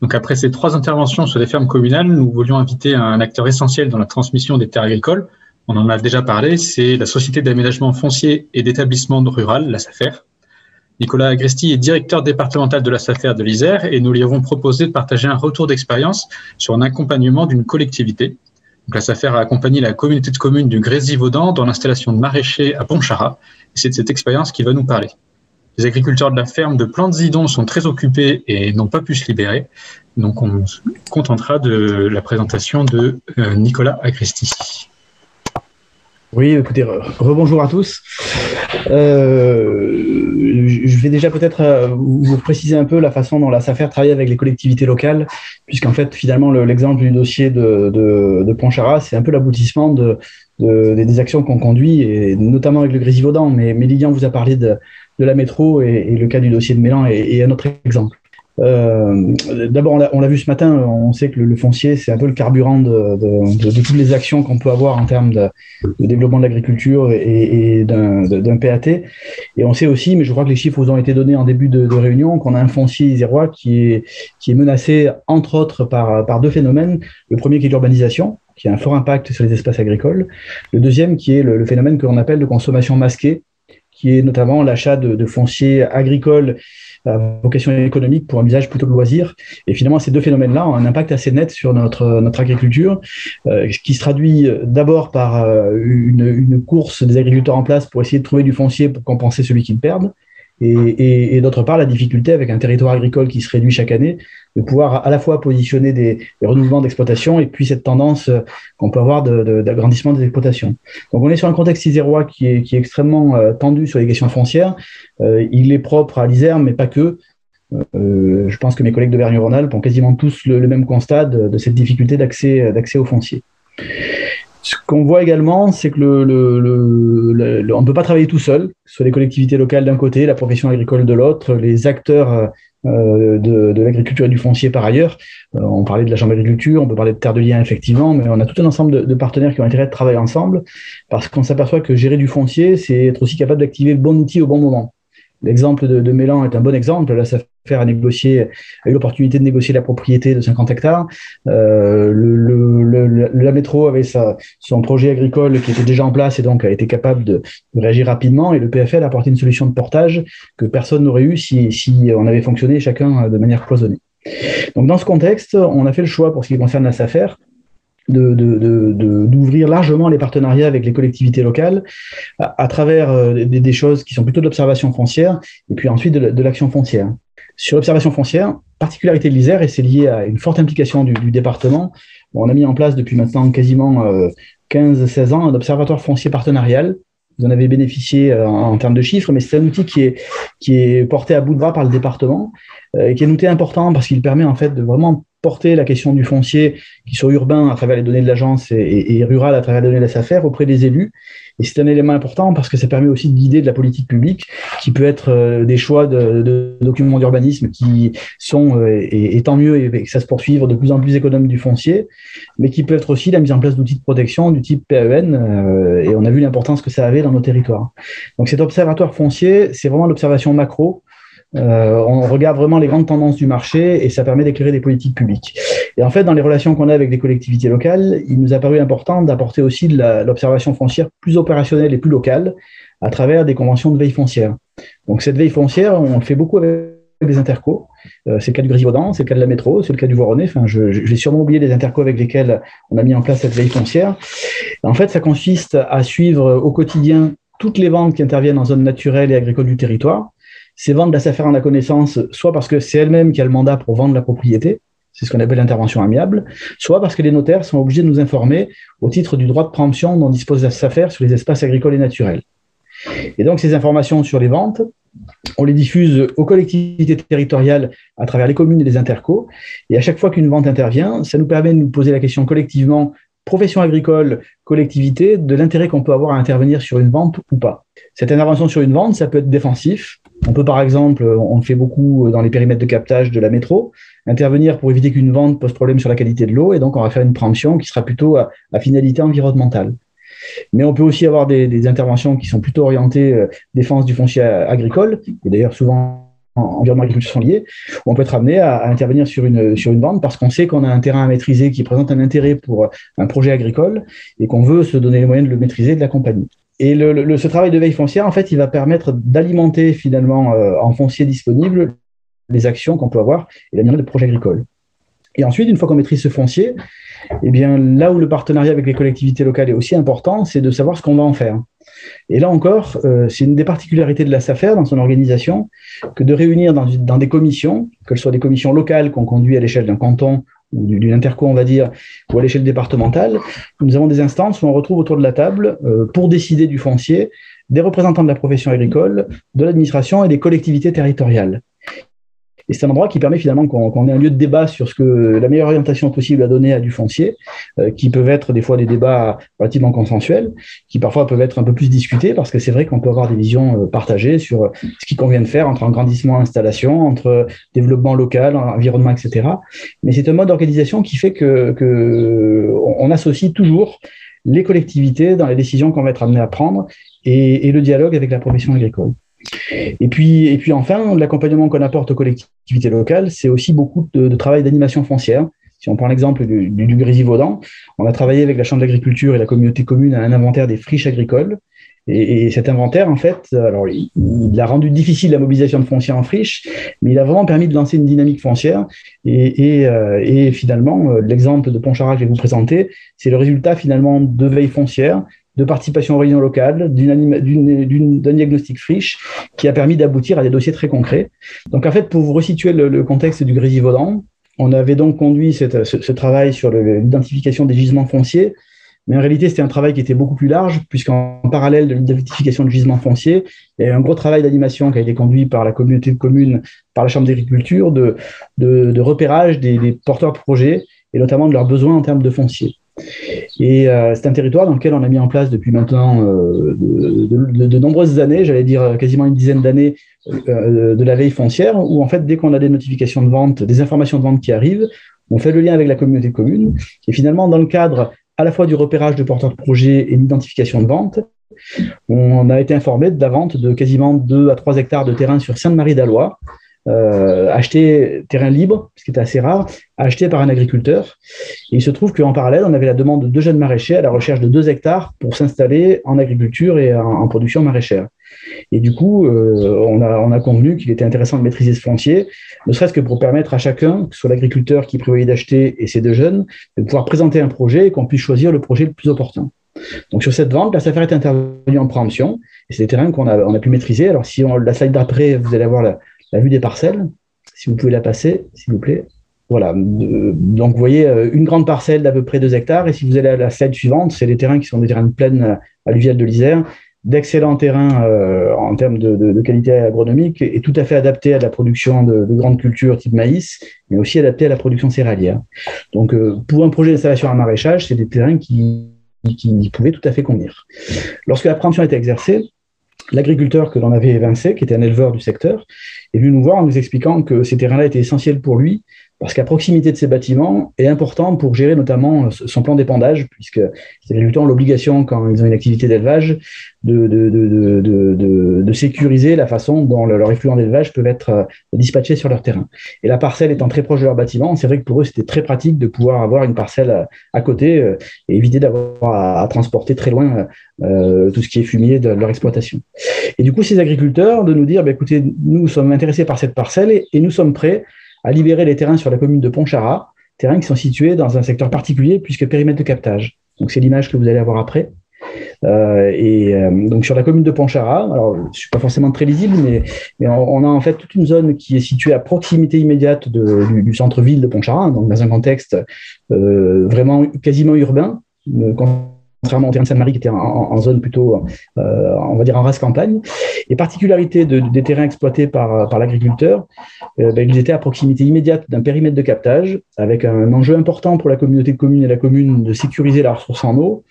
Donc après ces trois interventions sur les fermes communales, nous voulions inviter un acteur essentiel dans la transmission des terres agricoles. On en a déjà parlé, c'est la Société d'aménagement foncier et d'établissement rural, la SAFER. Nicolas Agresti est directeur départemental de la SAFER de l'Isère et nous lui avons proposé de partager un retour d'expérience sur un accompagnement d'une collectivité. La SAFER a accompagné la communauté de communes du Grésivaudan dans l'installation de maraîchers à Pontcharra. C'est de cette expérience qui va nous parler. Les agriculteurs de la ferme de Plantes-Zidon sont très occupés et n'ont pas pu se libérer. Donc, on se contentera de la présentation de euh, Nicolas Agresti. Oui, écoutez, rebonjour à tous. Euh, je vais déjà peut-être euh, vous préciser un peu la façon dont la SAFER travaille avec les collectivités locales, puisqu'en fait, finalement, l'exemple du dossier de, de, de c'est un peu l'aboutissement de, des actions qu'on conduit, et notamment avec le Grésivaudan. Mais, Lilian vous a parlé de, de la métro et, le cas du dossier de Mélan est, un autre exemple. Euh, d'abord, on l'a vu ce matin, on sait que le, foncier, c'est un peu le carburant de, toutes les actions qu'on peut avoir en termes de, développement de l'agriculture et, d'un PAT. Et on sait aussi, mais je crois que les chiffres vous ont été donnés en début de, réunion, qu'on a un foncier isérois qui est, menacé, entre autres, par, par deux phénomènes. Le premier qui est l'urbanisation, qui a un fort impact sur les espaces agricoles. Le deuxième qui est le, le phénomène que l'on appelle de consommation masquée, qui est notamment l'achat de, fonciers agricoles à vocation économique pour un usage plutôt de loisir. Et finalement, ces deux phénomènes-là ont un impact assez net sur notre, agriculture, euh, qui se traduit d'abord par euh, une, une, course des agriculteurs en place pour essayer de trouver du foncier pour compenser celui qu'ils perdent, et, d'autre part la difficulté avec un territoire agricole qui se réduit chaque année de pouvoir à la fois positionner des, des renouvellements d'exploitation et puis cette tendance euh, qu'on peut avoir d'agrandissement de, des exploitations. Donc on est sur un contexte isérois qui est, extrêmement euh, tendu sur les questions foncières. Euh, il est propre à l'Isère, mais pas que. Je pense que mes collègues de Vergne-Rhône-Alpes ont quasiment tous le, même constat de, de cette difficulté d'accès aux fonciers. Ce qu'on voit également, c'est que le, le, le, on ne peut pas travailler tout seul, sur les collectivités locales d'un côté, la profession agricole de l'autre, les acteurs euh, de, de l'agriculture et du foncier par ailleurs. Euh, on parlait de la chambre d'agriculture, on peut parler de terre de lien effectivement, mais on a tout un ensemble de, de partenaires qui ont intérêt de travailler ensemble parce qu'on s'aperçoit que gérer du foncier, c'est être aussi capable d'activer le bon outil au bon moment. L'exemple de, de Mélan est un bon exemple. Là, faire négocier, a eu l'opportunité de négocier la propriété de 50 hectares. Euh, la métro avait son projet agricole qui était déjà en place et donc a été capable de, réagir rapidement. Et le PFL a apporté une solution de portage que personne n'aurait eu si, on avait fonctionné chacun de manière cloisonnée. Donc dans ce contexte, on a fait le choix pour ce qui concerne la SAFER d'ouvrir largement les partenariats avec les collectivités locales à, travers euh, des, choses qui sont plutôt de l'observation foncière et puis ensuite de, l'action foncière. Sur l'observation foncière, particularité de l'Isère, et c'est lié à une forte implication du, département, on a mis en place depuis maintenant quasiment 15-16 euh, ans un observatoire foncier partenarial. Vous en avez bénéficié euh, en, termes de chiffres, mais c'est un outil qui est, qui est porté à bout de bras par le département et qui est un outil important parce qu'il permet en fait de vraiment porter la question du foncier, qui soit urbain à travers les données de l'agence et, rural à travers les données de la SAFER, auprès des élus. Et c'est un élément important parce que ça permet aussi de guider de la politique publique, qui peut être euh, des choix de, documents d'urbanisme qui sont, euh, et, tant mieux, et, que ça se poursuivre de plus en plus économes du foncier, mais qui peut être aussi la mise en place d'outils de protection du type PAEN, euh, et on a vu l'importance que ça avait dans nos territoires. Donc cet observatoire foncier, c'est vraiment l'observation macro euh, on regarde vraiment les grandes tendances du marché et ça permet d'éclairer des politiques publiques. Et en fait, dans les relations qu'on a avec les collectivités locales, il nous a paru important d'apporter aussi l'observation foncière plus opérationnelle et plus locale à travers des conventions de veille foncière. Donc cette veille foncière, on le fait beaucoup avec des intercos. Euh, c'est le cas du Grisivaudan, c'est le cas de la métro, c'est le cas du Voironnet. Enfin, je, vais sûrement oublier les intercos avec lesquels on a mis en place cette veille foncière. En fait, ça consiste à suivre au quotidien toutes les ventes qui interviennent en zone naturelle et agricole du territoire, c'est vendre la SAFER en la connaissance, soit parce que c'est elle-même qui a le mandat pour vendre la propriété, c'est ce qu'on appelle l'intervention amiable, soit parce que les notaires sont obligés de nous informer au titre du droit de préemption dont dispose la SAFER sur les espaces agricoles et naturels. Et donc ces informations sur les ventes, on les diffuse aux collectivités territoriales à travers les communes et les intercos. Et à chaque fois qu'une vente intervient, ça nous permet de nous poser la question collectivement profession agricole, collectivité, de l'intérêt qu'on peut avoir à intervenir sur une vente ou pas. Cette intervention sur une vente, ça peut être défensif. On peut par exemple, on le fait beaucoup dans les périmètres de captage de la métro, intervenir pour éviter qu'une vente pose problème sur la qualité de l'eau, et donc on va faire une préemption qui sera plutôt à, finalité environnementale. Mais on peut aussi avoir des, interventions qui sont plutôt orientées euh, défense du foncier agricole, et d'ailleurs souvent environnement agriculture sont liés, on peut être amené à, intervenir sur une, vente parce qu'on sait qu'on a un terrain à maîtriser qui présente un intérêt pour un projet agricole et qu'on veut se donner les moyens de le maîtriser de l'accompagner. Et le, ce travail de veille foncière, en fait, il va permettre d'alimenter finalement euh, en foncier disponible les actions qu'on peut avoir et la de projets agricoles. Et ensuite, une fois qu'on maîtrise ce foncier, eh là où le partenariat avec les collectivités locales est aussi important, c'est de savoir ce qu'on va en faire. Et là encore, euh, c'est une des particularités de la SAFER dans son organisation que de réunir dans, des commissions, que ce soit des commissions locales qu'on conduit à l'échelle d'un canton ou d'une interco, on va dire, ou à l'échelle départementale, nous avons des instances où on retrouve autour de la table, euh, pour décider du foncier, des représentants de la profession agricole, de l'administration et des collectivités territoriales. Et c'est un endroit qui permet finalement qu'on ait un lieu de débat sur ce que la meilleure orientation possible à donner à du foncier, euh, qui peuvent être des fois des débats relativement consensuels, qui parfois peuvent être un peu plus discutés, parce que c'est vrai qu'on peut avoir des visions euh, partagées sur ce qui convient de faire entre agrandissement, installation, entre développement local, environnement, etc. Mais c'est un mode d'organisation qui fait que, que on associe toujours les collectivités dans les décisions qu'on va être amené à prendre et, et le dialogue avec la profession agricole. Et puis, et puis enfin, l'accompagnement qu'on apporte aux collectivités locales, c'est aussi beaucoup de, travail d'animation foncière. Si on prend l'exemple du, du, Grésivaudan, on a travaillé avec la Chambre d'agriculture et la communauté commune à un inventaire des friches agricoles. Et, cet inventaire, en fait, alors il, a rendu difficile la mobilisation de foncier en friche, mais il a vraiment permis de lancer une dynamique foncière. Et, euh, finalement, euh, l'exemple de Pontcharrat que je vais vous présenter, c'est le résultat finalement de veille foncière, de participation aux réunions locales, d'un diagnostic friche qui a permis d'aboutir à des dossiers très concrets. Donc en fait, pour vous resituer le, contexte du Grésivaudan, on avait donc conduit ce, travail sur l'identification des gisements fonciers, mais en réalité, c'était un travail qui était beaucoup plus large, puisqu'en parallèle de l'identification de gisements fonciers, il y a eu un gros travail d'animation qui a été conduit par la communauté de communes, par la Chambre d'agriculture, de, de, repérage des, des porteurs de projets, et notamment de leurs besoins en termes de foncier. Et euh, c'est un territoire dans lequel on a mis en place depuis maintenant euh, de, nombreuses années, j'allais dire quasiment une dizaine d'années, euh, de la veille foncière, où en fait, dès qu'on a des notifications de vente, des informations de vente qui arrivent, on fait le lien avec la communauté de communes. Et finalement, dans le cadre à la fois du repérage de porteurs de projets et l'identification de vente, on a été informé de la vente de quasiment 2 à 3 hectares de terrain sur Sainte-Marie-d'Alois, euh, acheté terrain libre, ce qui était assez rare, acheté par un agriculteur. Et il se trouve qu'en parallèle, on avait la demande de deux jeunes maraîchers à la recherche de deux hectares pour s'installer en agriculture et en, production maraîchère. Et du coup, euh, on, a, on a convenu qu'il était intéressant de maîtriser ce foncier, ne serait-ce que pour permettre à chacun, que ce soit l'agriculteur qui prévoyait d'acheter et ces deux jeunes, de pouvoir présenter un projet et qu'on puisse choisir le projet le plus opportun. Donc sur cette vente, la SAFER est intervenue en préemption, et c'est des terrains qu'on a, a pu maîtriser. Alors si on, la slide d'après, vous allez avoir la, la vue des parcelles. Si vous pouvez la passer, s'il vous plaît. Voilà. Euh, donc, vous voyez euh, une grande parcelle d'à peu près 2 hectares. Et si vous allez à la slide suivante, c'est les terrains qui sont des terrains de plaine euh, alluviale de l'Isère, d'excellents terrains en termes de, qualité agronomique et tout à fait adaptés à la production de, grandes cultures type maïs, mais aussi adaptés à la production céréalière. Donc, pour un projet d'installation à maraîchage, c'est des terrains qui, qui pouvaient tout à fait convenir. Lorsque la préemption été exercée, l'agriculteur que l'on avait évincé, qui était un éleveur du secteur, est venu nous voir en nous expliquant que ces terrains-là étaient essentiels pour lui parce qu'à proximité de ces bâtiments est important pour gérer notamment euh, son plan d'épandage, puisque c'est les l'obligation, quand ils ont une activité d'élevage, de, de, de, de, sécuriser la façon dont leur effluent d'élevage peuvent être euh, dispatchés sur leur terrain. Et la parcelle étant très proche de leur bâtiment, c'est vrai que pour eux, c'était très pratique de pouvoir avoir une parcelle euh, à côté et éviter d'avoir à, transporter très loin tout ce qui est fumier de leur exploitation. Et du coup, ces agriculteurs, de nous dire, bah, écoutez, nous sommes intéressés par cette parcelle et nous sommes prêts à libérer les terrains sur la commune de Pontcharrat, terrains qui sont situés dans un secteur particulier puisque périmètre de captage. Donc c'est l'image que vous allez avoir après. Euh, et euh, donc sur la commune de Pontcharrat, alors je suis pas forcément très lisible, mais, on, a en fait toute une zone qui est située à proximité immédiate du, centre-ville de Pontcharrat, donc dans un contexte euh, vraiment quasiment urbain contrairement au terrain de Sainte-Marie qui était en, zone plutôt, euh, on va dire en race campagne. Et particularité des terrains exploités par, par l'agriculteur, euh, ben, ils étaient à proximité immédiate d'un périmètre de captage, avec un enjeu important pour la communauté de communes et la commune de sécuriser la ressource en eau.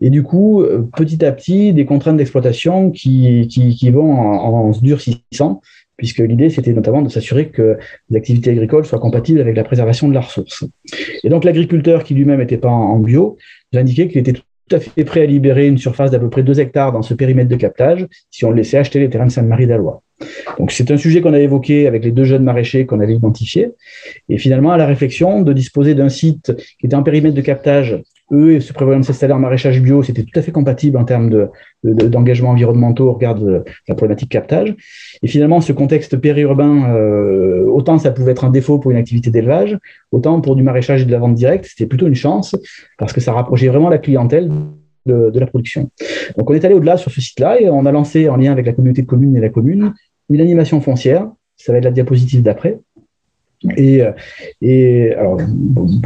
Et du coup, euh, petit à petit, des contraintes d'exploitation qui, qui, vont en, se durcissant, puisque l'idée, c'était notamment de s'assurer que les activités agricoles soient compatibles avec la préservation de la ressource. Et donc, l'agriculteur, qui lui-même n'était pas en, bio, nous indiquait qu'il était à fait prêt à libérer une surface d'à peu près 2 hectares dans ce périmètre de captage si on laissait acheter les terrains de Sainte-Marie d'Alois. Donc c'est un sujet qu'on a évoqué avec les deux jeunes maraîchers qu'on avait identifiés. Et finalement, à la réflexion de disposer d'un site qui était en périmètre de captage, eux se prévoyant de s'installer en maraîchage bio, c'était tout à fait compatible en termes d'engagement de, d'engagement environnementaux au regard de la problématique captage. Et finalement, ce contexte périurbain, euh, autant ça pouvait être un défaut pour une activité d'élevage, autant pour du maraîchage et de la vente directe, c'était plutôt une chance parce que ça rapprochait vraiment la clientèle de, la production. Donc on est allé au-delà sur ce site-là et on a lancé en lien avec la communauté de communes et la commune une animation foncière, ça va être la diapositive d'après. Et, et alors,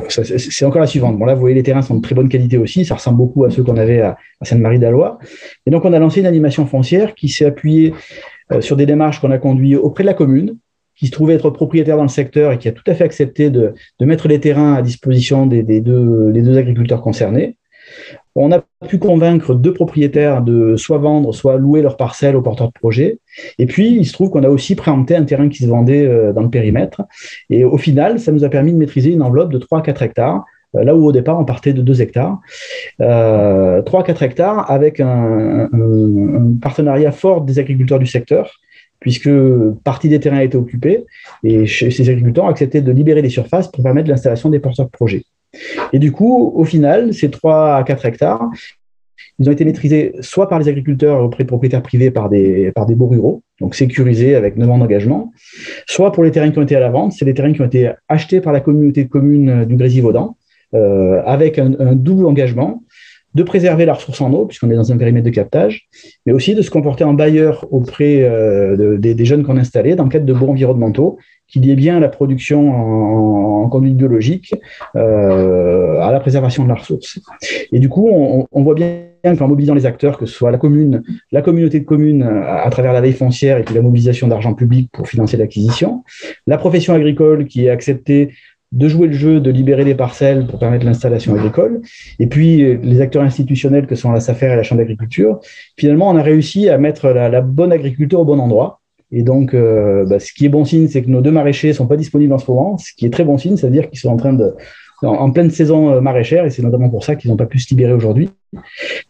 c'est encore la suivante. Bon, là, vous voyez, les terrains sont de très bonne qualité aussi. Ça ressemble beaucoup à ceux qu'on avait à, Sainte-Marie-d'Alois. Et donc, on a lancé une animation foncière qui s'est appuyée euh, sur des démarches qu'on a conduites auprès de la commune, qui se trouvait être propriétaire dans le secteur et qui a tout à fait accepté de, de mettre les terrains à disposition des, des, deux, des deux agriculteurs concernés. On a pu convaincre deux propriétaires de soit vendre, soit louer leur parcelle aux porteurs de projet. Et puis, il se trouve qu'on a aussi préempté un terrain qui se vendait euh, dans le périmètre. Et au final, ça nous a permis de maîtriser une enveloppe de 3 à 4 hectares, euh, là où au départ, on partait de 2 hectares. Euh, 3 à 4 hectares avec un, partenariat fort des agriculteurs du secteur puisque partie des terrains a été occupée et ces agriculteurs ont accepté de libérer les surfaces pour permettre l'installation des porteurs de projets. Et du coup, au final, ces 3 à 4 hectares, ils ont été maîtrisés soit par les agriculteurs auprès de propriétaires privés par des, par des beaux ruraux, donc sécurisés avec 9 ans d'engagement, soit pour les terrains qui ont été à la vente, c'est des terrains qui ont été achetés par la communauté de communes du Grésivaudan, euh, avec un, double engagement de préserver la ressource en eau, puisqu'on est dans un périmètre de captage, mais aussi de se comporter en bailleur auprès euh, des jeunes qu'on installait dans le cadre de bons environnementaux qui liait bien la production en, conduite biologique euh, à la préservation de la ressource. Et du coup, on, voit bien qu'en mobilisant les acteurs, que ce soit la commune, la communauté de communes à, travers la veille foncière et puis la mobilisation d'argent public pour financer l'acquisition, la profession agricole qui a accepté de jouer le jeu, de libérer des parcelles pour permettre l'installation agricole, et puis les acteurs institutionnels que sont la SAFER et la Chambre d'agriculture, finalement, on a réussi à mettre la, bonne agriculture au bon endroit, et donc, euh, bah, ce qui est bon signe, c'est que nos deux maraîchers sont pas disponibles en ce moment. Ce qui est très bon signe, c'est-à-dire qu'ils sont en train de en, pleine saison euh, maraîchère, et c'est notamment pour ça qu'ils n'ont pas pu se libérer aujourd'hui.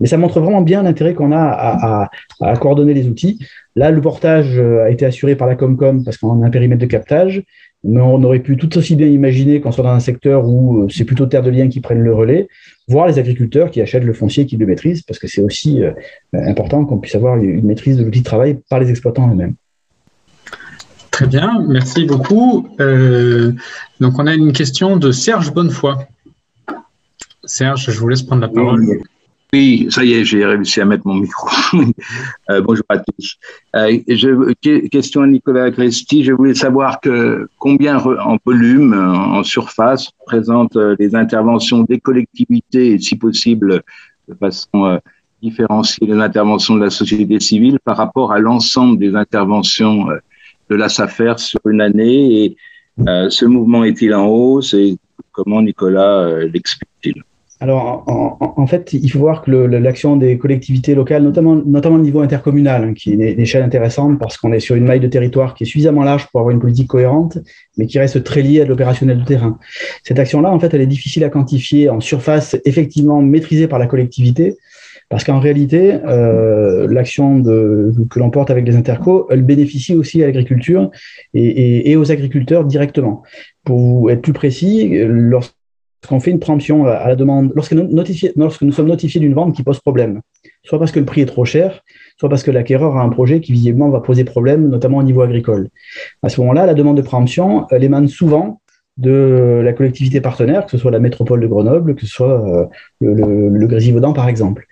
Mais ça montre vraiment bien l'intérêt qu'on a à, à, coordonner les outils. Là, le portage euh, a été assuré par la Comcom parce qu'on a un périmètre de captage, mais on aurait pu tout aussi bien imaginer qu'on soit dans un secteur où c'est plutôt terre de liens qui prennent le relais, voire les agriculteurs qui achètent le foncier qui le maîtrisent, parce que c'est aussi important qu'on puisse avoir une maîtrise de l'outil de travail par les exploitants eux-mêmes. Très bien, merci beaucoup. Euh, donc, on a une question de Serge Bonnefoy. Serge, je vous laisse prendre la parole. Oui, ça y est, j'ai réussi à mettre mon micro. Euh, bonjour à tous. Euh, je, question à Nicolas Agresti. Je voulais savoir que combien en volume, en surface, présentent les interventions des collectivités et si possible de façon différenciée les interventions de la société civile par rapport à l'ensemble des interventions de la SAFER sur une année et euh, ce mouvement est-il en hausse et comment Nicolas euh, l'explique-t-il? Alors, en, fait, il faut voir que l'action des collectivités locales, notamment, notamment au niveau intercommunal, hein, qui est une échelle intéressante parce qu'on est sur une maille de territoire qui est suffisamment large pour avoir une politique cohérente, mais qui reste très liée à l'opérationnel de terrain. Cette action-là, en fait, elle est difficile à quantifier en surface effectivement maîtrisée par la collectivité, parce qu'en réalité, euh, l'action que l'on porte avec les intercos, elle bénéficie aussi à l'agriculture et, aux agriculteurs directement. Pour être plus précis, lorsqu'on fait une préemption à la demande, lorsque nous, sommes notifiés d'une vente qui pose problème, soit parce que le prix est trop cher, soit parce que l'acquéreur a un projet qui visiblement va poser problème, notamment au niveau agricole. À ce moment-là, la demande de préemption, émane souvent de la collectivité partenaire, que ce soit la métropole de Grenoble, que ce soit euh, le Grésivaudan par exemple.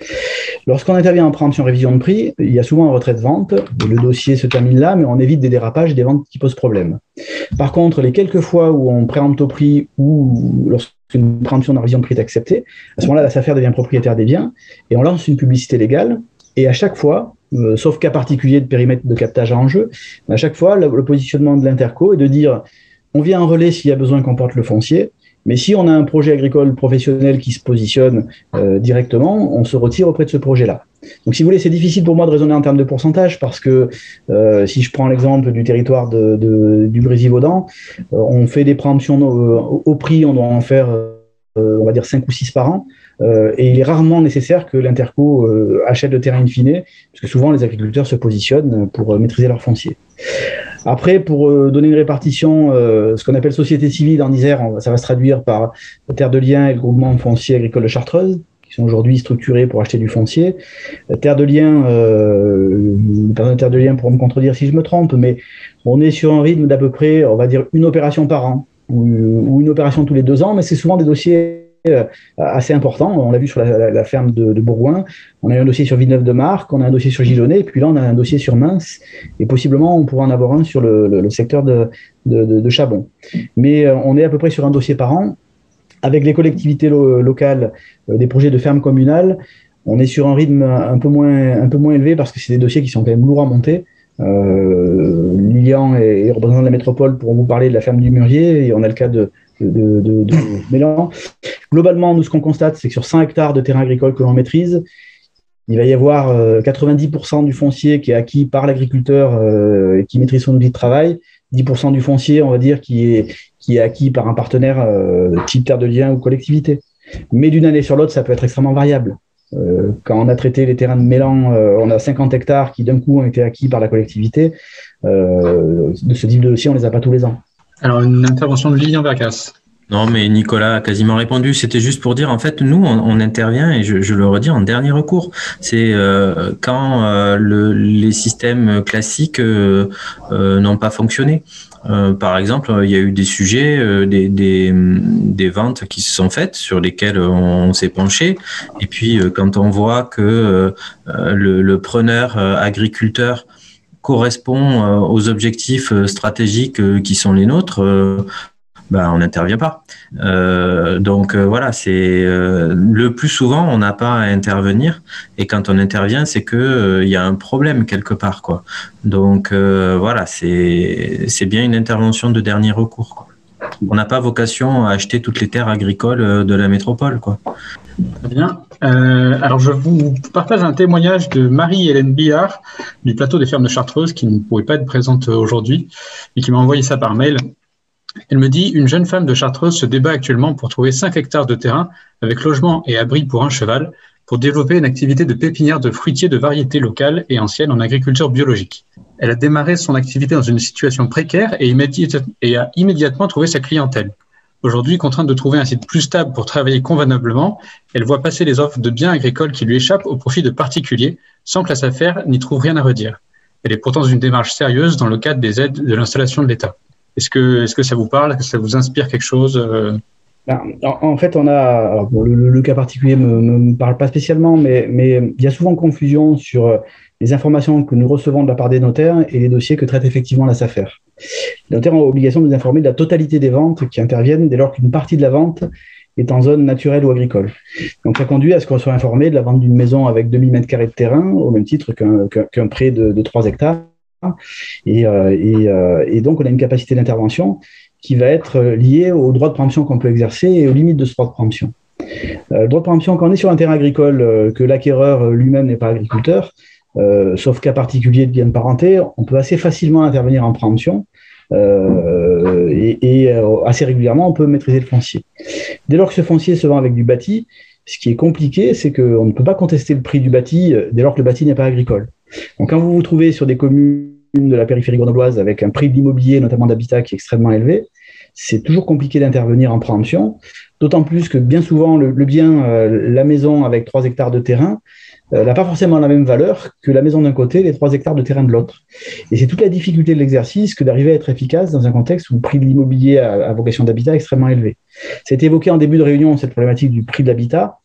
Lorsqu'on intervient en préemption révision de prix, il y a souvent un retrait de vente, le dossier se termine là, mais on évite des dérapages et des ventes qui posent problème. Par contre, les quelques fois où on préempte au prix ou lorsqu'une préemption de révision de prix est acceptée, à ce moment-là, la SAFER devient propriétaire des biens et on lance une publicité légale. Et à chaque fois, euh, sauf cas particulier de périmètre de captage en jeu, à chaque fois, le positionnement de l'interco est de dire on vient en relais s'il y a besoin qu'on porte le foncier, mais si on a un projet agricole professionnel qui se positionne euh, directement, on se retire auprès de ce projet-là. Donc, si vous voulez, c'est difficile pour moi de raisonner en termes de pourcentage parce que euh, si je prends l'exemple du territoire de, du Brésil-Vaudan, euh, on fait des préemptions au, prix, on doit en faire on va dire 5 ou 6 par an, et il est rarement nécessaire que l'interco achète le terrain in fine, parce que souvent les agriculteurs se positionnent pour maîtriser leur foncier. Après, pour donner une répartition, ce qu'on appelle société civile en Isère, ça va se traduire par Terre de Liens et le groupement foncier agricole de Chartreuse qui sont aujourd'hui structurés pour acheter du foncier. Terre de Liens, euh, Terre de Liens pour me contredire si je me trompe, mais on est sur un rythme d'à peu près, on va dire, une opération par an ou, une opération tous les deux ans, mais c'est souvent des dossiers euh, assez importants. On l'a vu sur la, ferme de, Bourgoin. On a eu un dossier sur Villeneuve-de-Marc, on a un dossier sur Gilonnet, et puis là, on a un dossier sur Mince, et possiblement, on pourra en avoir un sur le, secteur de, Chabon. Mais euh, on est à peu près sur un dossier par an avec les collectivités locales, euh, des projets de ferme communale, on est sur un rythme un peu moins, un peu moins élevé parce que c'est des dossiers qui sont quand même lourds à monter. Euh, Lilian et, représentant de la métropole pourront vous parler de la ferme du Murier et on a le cas de, de, de, Mélan. Globalement, nous, ce qu'on constate, c'est que sur 100 hectares de terrain agricole que l'on maîtrise, il va y avoir 90% euh, du foncier qui est acquis par l'agriculteur et qui maîtrise son outil de travail, 10% du foncier, on va dire, qui est, qui est acquis par un partenaire euh, type terre de lien ou collectivité. Mais d'une année sur l'autre, ça peut être extrêmement variable. Euh, quand on a traité les terrains de Mélan, euh, on a 50 hectares qui d'un coup ont été acquis par la collectivité. de ce type de dossier, on les a pas tous les ans. Alors, une intervention de Lilian Vercas. Non, mais Nicolas a quasiment répondu. C'était juste pour dire, en fait, nous, on, intervient, et je, le redis, en dernier recours. C'est quand les systèmes classiques n'ont pas fonctionné. Euh, par exemple, il y a eu des sujets, euh, des, des, ventes qui se sont faites sur lesquelles on, s'est penché. Et puis, euh, quand on voit que le, le, preneur agriculteur correspond aux objectifs stratégiques qui sont les nôtres, bah, on n'intervient pas. Euh, donc euh, voilà, c'est euh, le plus souvent on n'a pas à intervenir et quand on intervient, c'est que il y a un problème quelque part quoi. Donc voilà, c'est c'est bien une intervention de dernier recours. On n'a pas vocation à acheter toutes les terres agricoles de la métropole quoi. Très bien. alors, je vous partage un témoignage de Marie-Hélène Billard du plateau des fermes de Chartreuse qui ne pouvait pas être présente aujourd'hui et qui m'a envoyé ça par mail. Elle me dit Une jeune femme de Chartreuse se débat actuellement pour trouver 5 hectares de terrain avec logement et abri pour un cheval pour développer une activité de pépinière de fruitiers de variétés locales et anciennes en agriculture biologique. Elle a démarré son activité dans une situation précaire et, a immédiatement trouvé sa clientèle. Aujourd'hui, contrainte de trouver un site plus stable pour travailler convenablement, elle voit passer les offres de biens agricoles qui lui échappent au profit de particuliers, sans que la SAFER n'y trouve rien à redire. Elle est pourtant dans une démarche sérieuse dans le cadre des aides de l'installation de l'État. Est-ce que, ça vous parle? Est-ce que ça vous inspire quelque chose euh? ben, en, fait, on a. le, cas particulier ne me, parle pas spécialement, mais, il y a souvent confusion sur euh, les informations que nous recevons de la part des notaires et les dossiers que traite effectivement la SAFER. Les notaires ont l'obligation de nous informer de la totalité des ventes qui interviennent dès lors qu'une partie de la vente est en zone naturelle ou agricole. Donc, ça conduit à ce qu'on soit informé de la vente d'une maison avec 2000 m2 de terrain, au même titre qu'un prêt de, de 3 hectares et, euh, euh, et, donc, on a une capacité d'intervention qui va être liée au droit de préemption qu'on peut exercer et aux limites de ce droit de préemption. Euh, le droit de préemption, quand on est sur un terrain agricole, que l'acquéreur lui-même n'est pas agriculteur, sauf cas particulier de bien de parenté, on peut assez facilement intervenir en préemption et assez régulièrement, on peut maîtriser le foncier. Dès lors que ce foncier se vend avec du bâti, ce qui est compliqué, c'est qu'on ne peut pas contester le prix du bâti dès lors que le bâti n'est pas agricole. Donc, quand vous vous trouvez sur des communes de la périphérie grenobloise avec un prix de l'immobilier, notamment d'habitat, qui est extrêmement élevé, c'est toujours compliqué d'intervenir en préemption, d'autant plus que bien souvent, le, bien, euh, la maison avec 3 hectares de terrain, euh, n'a pas forcément la même valeur que la maison d'un côté les 3 hectares de terrain de l'autre. Et c'est toute la difficulté de l'exercice que d'arriver à être efficace dans un contexte où le prix de l'immobilier à, vocation d'habitat est extrêmement élevé. C'est évoqué en début de réunion, cette problématique du prix de l'habitat.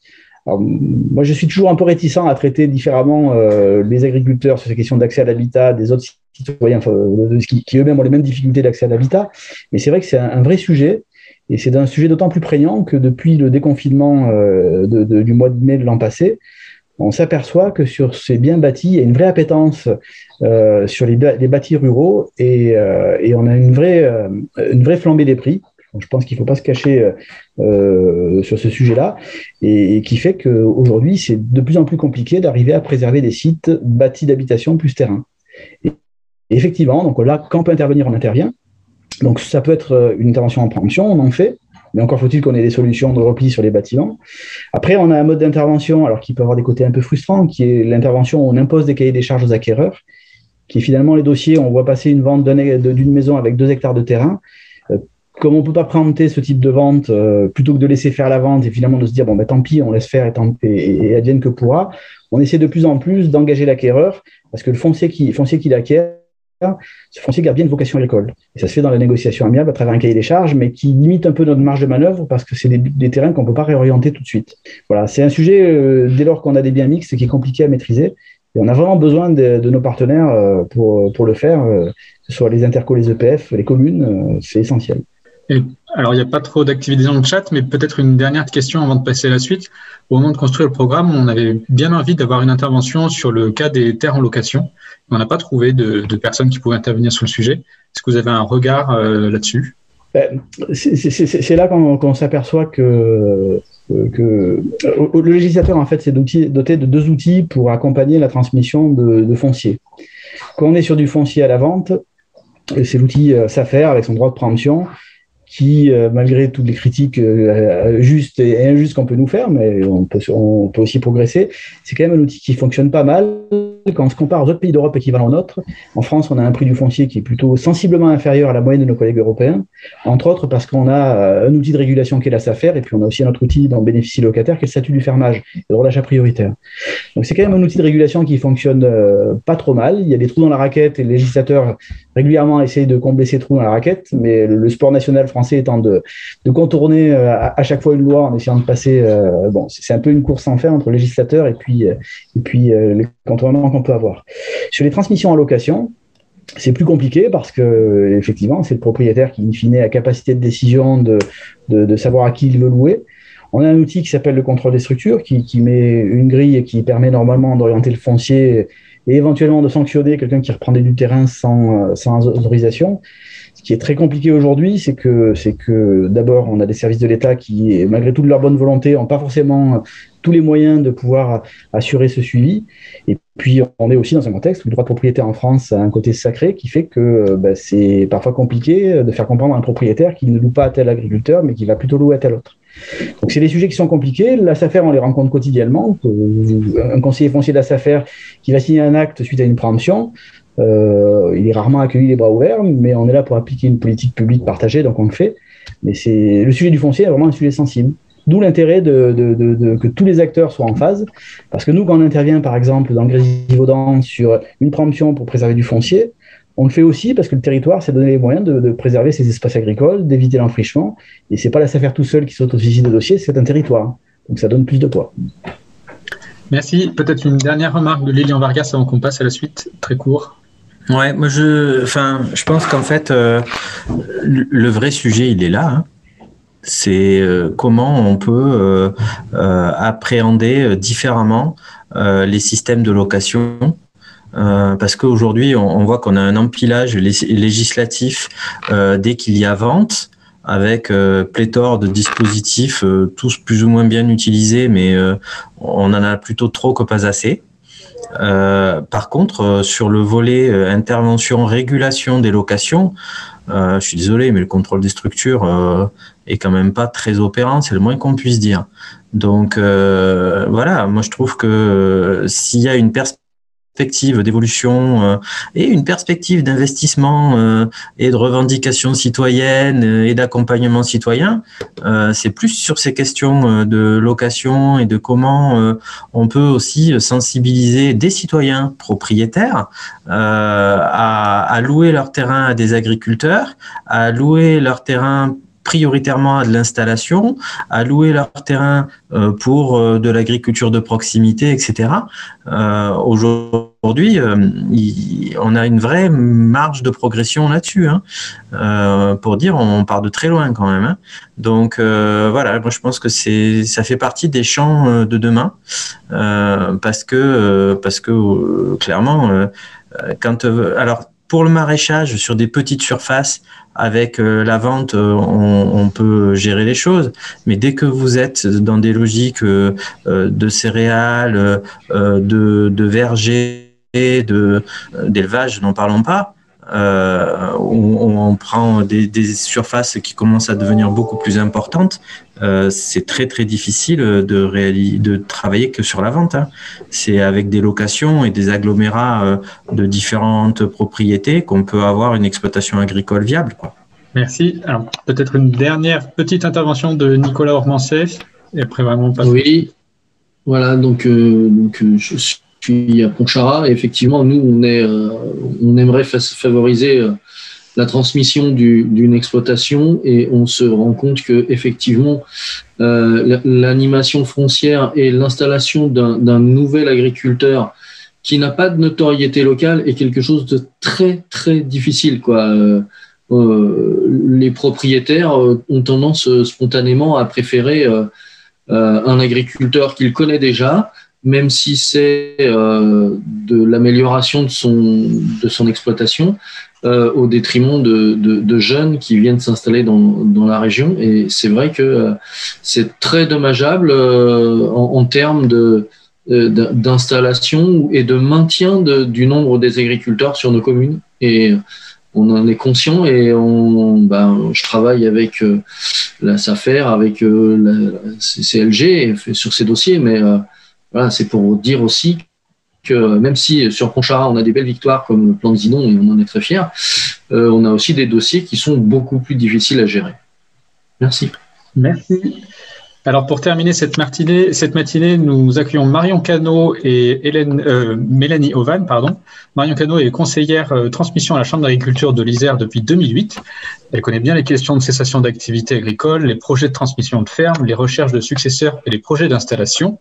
Moi, je suis toujours un peu réticent à traiter différemment euh, les agriculteurs sur ces questions d'accès à l'habitat des autres citoyens qui, eux-mêmes ont les mêmes difficultés d'accès à l'habitat. Mais c'est vrai que c'est un, vrai sujet. Et c'est un sujet d'autant plus prégnant que depuis le déconfinement euh, du mois de mai de l'an passé, on s'aperçoit que sur ces biens bâtis, il y a une vraie appétence euh, sur les, bâtis ruraux et, euh, et, on a une vraie, une vraie flambée des prix. Je pense qu'il ne faut pas se cacher sur ce sujet-là et, qui fait qu'aujourd'hui, c'est de plus en plus compliqué d'arriver à préserver des sites bâtis d'habitation plus terrain effectivement, donc là, quand on peut intervenir, on intervient. Donc ça peut être euh, une intervention en préemption, on en fait. Mais encore faut-il qu'on ait des solutions de repli sur les bâtiments. Après, on a un mode d'intervention, alors qui peut avoir des côtés un peu frustrants, qui est l'intervention où on impose des cahiers des charges aux acquéreurs, qui est finalement les dossiers, on voit passer une vente d'une maison avec deux hectares de terrain. Comme on peut pas préempter ce type de vente, euh, plutôt que de laisser faire la vente et finalement de se dire, bon, ben, tant pis, on laisse faire et, tant, et, advienne que pourra, on essaie de plus en plus d'engager l'acquéreur, parce que le foncier qu'il foncier qui acquiert, ce foncier garde bien une vocation agricole. Et ça se fait dans la négociation amiable à travers un cahier des charges, mais qui limite un peu notre marge de manœuvre parce que c'est des, terrains qu'on peut pas réorienter tout de suite. Voilà, c'est un sujet, euh, dès lors qu'on a des biens mixtes, qui est compliqué à maîtriser. Et on a vraiment besoin de, nos partenaires euh, pour, pour le faire, que ce soit les interco, les EPF, les communes, c'est essentiel. Alors, il n'y a pas trop d'activité dans le chat, mais peut-être une dernière question avant de passer à la suite. Au moment de construire le programme, on avait bien envie d'avoir une intervention sur le cas des terres en location. On n'a pas trouvé de, personnes qui pouvaient intervenir sur le sujet. Est-ce que vous avez un regard euh, là-dessus? Ben, C'est là qu'on s'aperçoit que, que, le législateur en fait s'est doté de deux outils pour accompagner la transmission de, de foncier. Quand on est sur du foncier à la vente, c'est l'outil euh, SAFER avec son droit de préemption qui, euh, malgré toutes les critiques euh, justes et injustes qu'on peut nous faire, mais on peut, aussi progresser, c'est quand même un outil qui fonctionne pas mal quand on se compare aux autres pays d'Europe équivalents aux nôtres. En France, on a un prix du foncier qui est plutôt sensiblement inférieur à la moyenne de nos collègues européens, entre autres parce qu'on a euh, un outil de régulation qui est la SAFER, et puis on a aussi un autre outil dans le locataire qui est le statut du fermage, le droit d'achat prioritaire. Donc c'est quand même un outil de régulation qui fonctionne pas trop mal. Il y a des trous dans la raquette et le législateur régulièrement essaye de combler ces trous dans la raquette, mais le sport national français étant de, contourner euh, à, chaque fois une loi en essayant de passer. Euh, bon, c'est un peu une course sans fin entre législateurs et puis, euh, et puis les contournements qu'on peut avoir. Sur les transmissions en location, c'est plus compliqué parce que effectivement, c'est le propriétaire qui, in fine, a capacité de décision de, de, savoir à qui il veut louer. On a un outil qui s'appelle le contrôle des structures, qui, qui, met une grille et qui permet normalement d'orienter le foncier et éventuellement de sanctionner quelqu'un qui reprendrait du terrain sans, sans autorisation. Ce qui est très compliqué aujourd'hui, c'est que, c'est que d'abord, on a des services de l'État qui, malgré toute leur bonne volonté, n'ont pas forcément tous les moyens de pouvoir assurer ce suivi. Et puis, on est aussi dans un contexte où le droit de propriété en France a un côté sacré qui fait que bah, c'est parfois compliqué de faire comprendre à un propriétaire qu'il ne loue pas à tel agriculteur, mais qu'il va plutôt louer à tel autre. Donc, c'est des sujets qui sont compliqués. La SAFER, on les rencontre quotidiennement. Un conseiller foncier de la SAFER qui va signer un acte suite à une préemption, euh, il est rarement accueilli les bras ouverts, mais on est là pour appliquer une politique publique partagée, donc on le fait. Mais c'est le sujet du foncier est vraiment un sujet sensible. D'où l'intérêt de, que tous les acteurs soient en phase. Parce que nous, quand on intervient, par exemple, dans Grésivaudan sur une préemption pour préserver du foncier, on le fait aussi parce que le territoire s'est donné les moyens de, préserver ses espaces agricoles, d'éviter l'enfrichement. Et c'est pas la SAFER tout seul qui s'autofiscine de dossier, c'est un territoire. Donc ça donne plus de poids. Merci. Peut-être une dernière remarque de Lilian Vargas avant qu'on passe à la suite, très court. Ouais, moi je, enfin, je pense qu'en fait, euh, le vrai sujet, il est là. Hein. C'est euh, comment on peut euh, appréhender différemment les systèmes de location. parce qu'aujourd'hui, on, on, voit qu'on a un empilage législatif dès qu'il y a vente avec pléthore de dispositifs, tous plus ou moins bien utilisés, mais on en a plutôt trop que pas assez. Euh, par contre, euh, sur le volet euh, intervention, régulation des locations, je suis désolé, mais le contrôle des structures est quand même pas très opérant, c'est le moins qu'on puisse dire. Donc voilà, moi je trouve que s'il y a une perspective perspective d'évolution euh, et une perspective d'investissement euh, et de revendication citoyenne euh, et d'accompagnement citoyen, c'est plus sur ces questions de location et de comment on peut aussi sensibiliser des citoyens propriétaires à, à louer leur terrain à des agriculteurs, à louer leur terrain prioritairement à de l'installation, à louer leur terrain euh, pour euh, de l'agriculture de proximité, etc. Euh, aujourd'hui, on a une vraie marge de progression là-dessus. Hein. pour dire, on part de très loin quand même. Hein. Donc voilà, moi je pense que c'est, ça fait partie des champs de demain parce que parce que clairement, quand alors pour le maraîchage sur des petites surfaces, avec euh, la vente, euh, on, peut gérer les choses. Mais dès que vous êtes dans des logiques euh, de céréales, de, de vergers, d'élevage, n'en parlons pas, on, prend des, surfaces qui commencent à devenir beaucoup plus importantes, c'est très très difficile de, de travailler que sur la vente. Hein. C'est avec des locations et des agglomérats de différentes propriétés qu'on peut avoir une exploitation agricole viable. Quoi. Merci. Alors, peut-être une dernière petite intervention de Nicolas Ormancet, et après vraiment pas. Oui, voilà, donc, euh, donc euh, je suis à Ponchara, et effectivement, nous, on, est, euh, on aimerait favoriser la transmission d'une exploitation, et on se rend compte que effectivement, l'animation foncière et l'installation d'un nouvel agriculteur qui n'a pas de notoriété locale est quelque chose de très très difficile quoi. Euh, les propriétaires euh, ont tendance euh, spontanément à préférer un agriculteur qu'ils connaissent déjà, même si c'est de l'amélioration de son exploitation, au détriment de, de, jeunes qui viennent s'installer dans, dans, la région. Et c'est vrai que c'est très dommageable en, en, termes de d'installation et de maintien du nombre des agriculteurs sur nos communes. Et on en est conscient et on, ben, je travaille avec euh, la SAFER, avec euh, la CLG sur ces dossiers, mais euh, voilà, c'est pour dire aussi que même si sur Conchara on a des belles victoires comme plan Zinon et on en est très fiers, on a aussi des dossiers qui sont beaucoup plus difficiles à gérer. Merci. Merci. Alors pour terminer cette matinée, nous accueillons Marion Cano et Hélène, euh, Mélanie Ovan. Pardon. Marion Cano est conseillère euh, transmission à la Chambre d'agriculture de l'Isère depuis 2008. Elle connaît bien les questions de cessation d'activité agricole, les projets de transmission de ferme, les recherches de successeurs et les projets d'installation.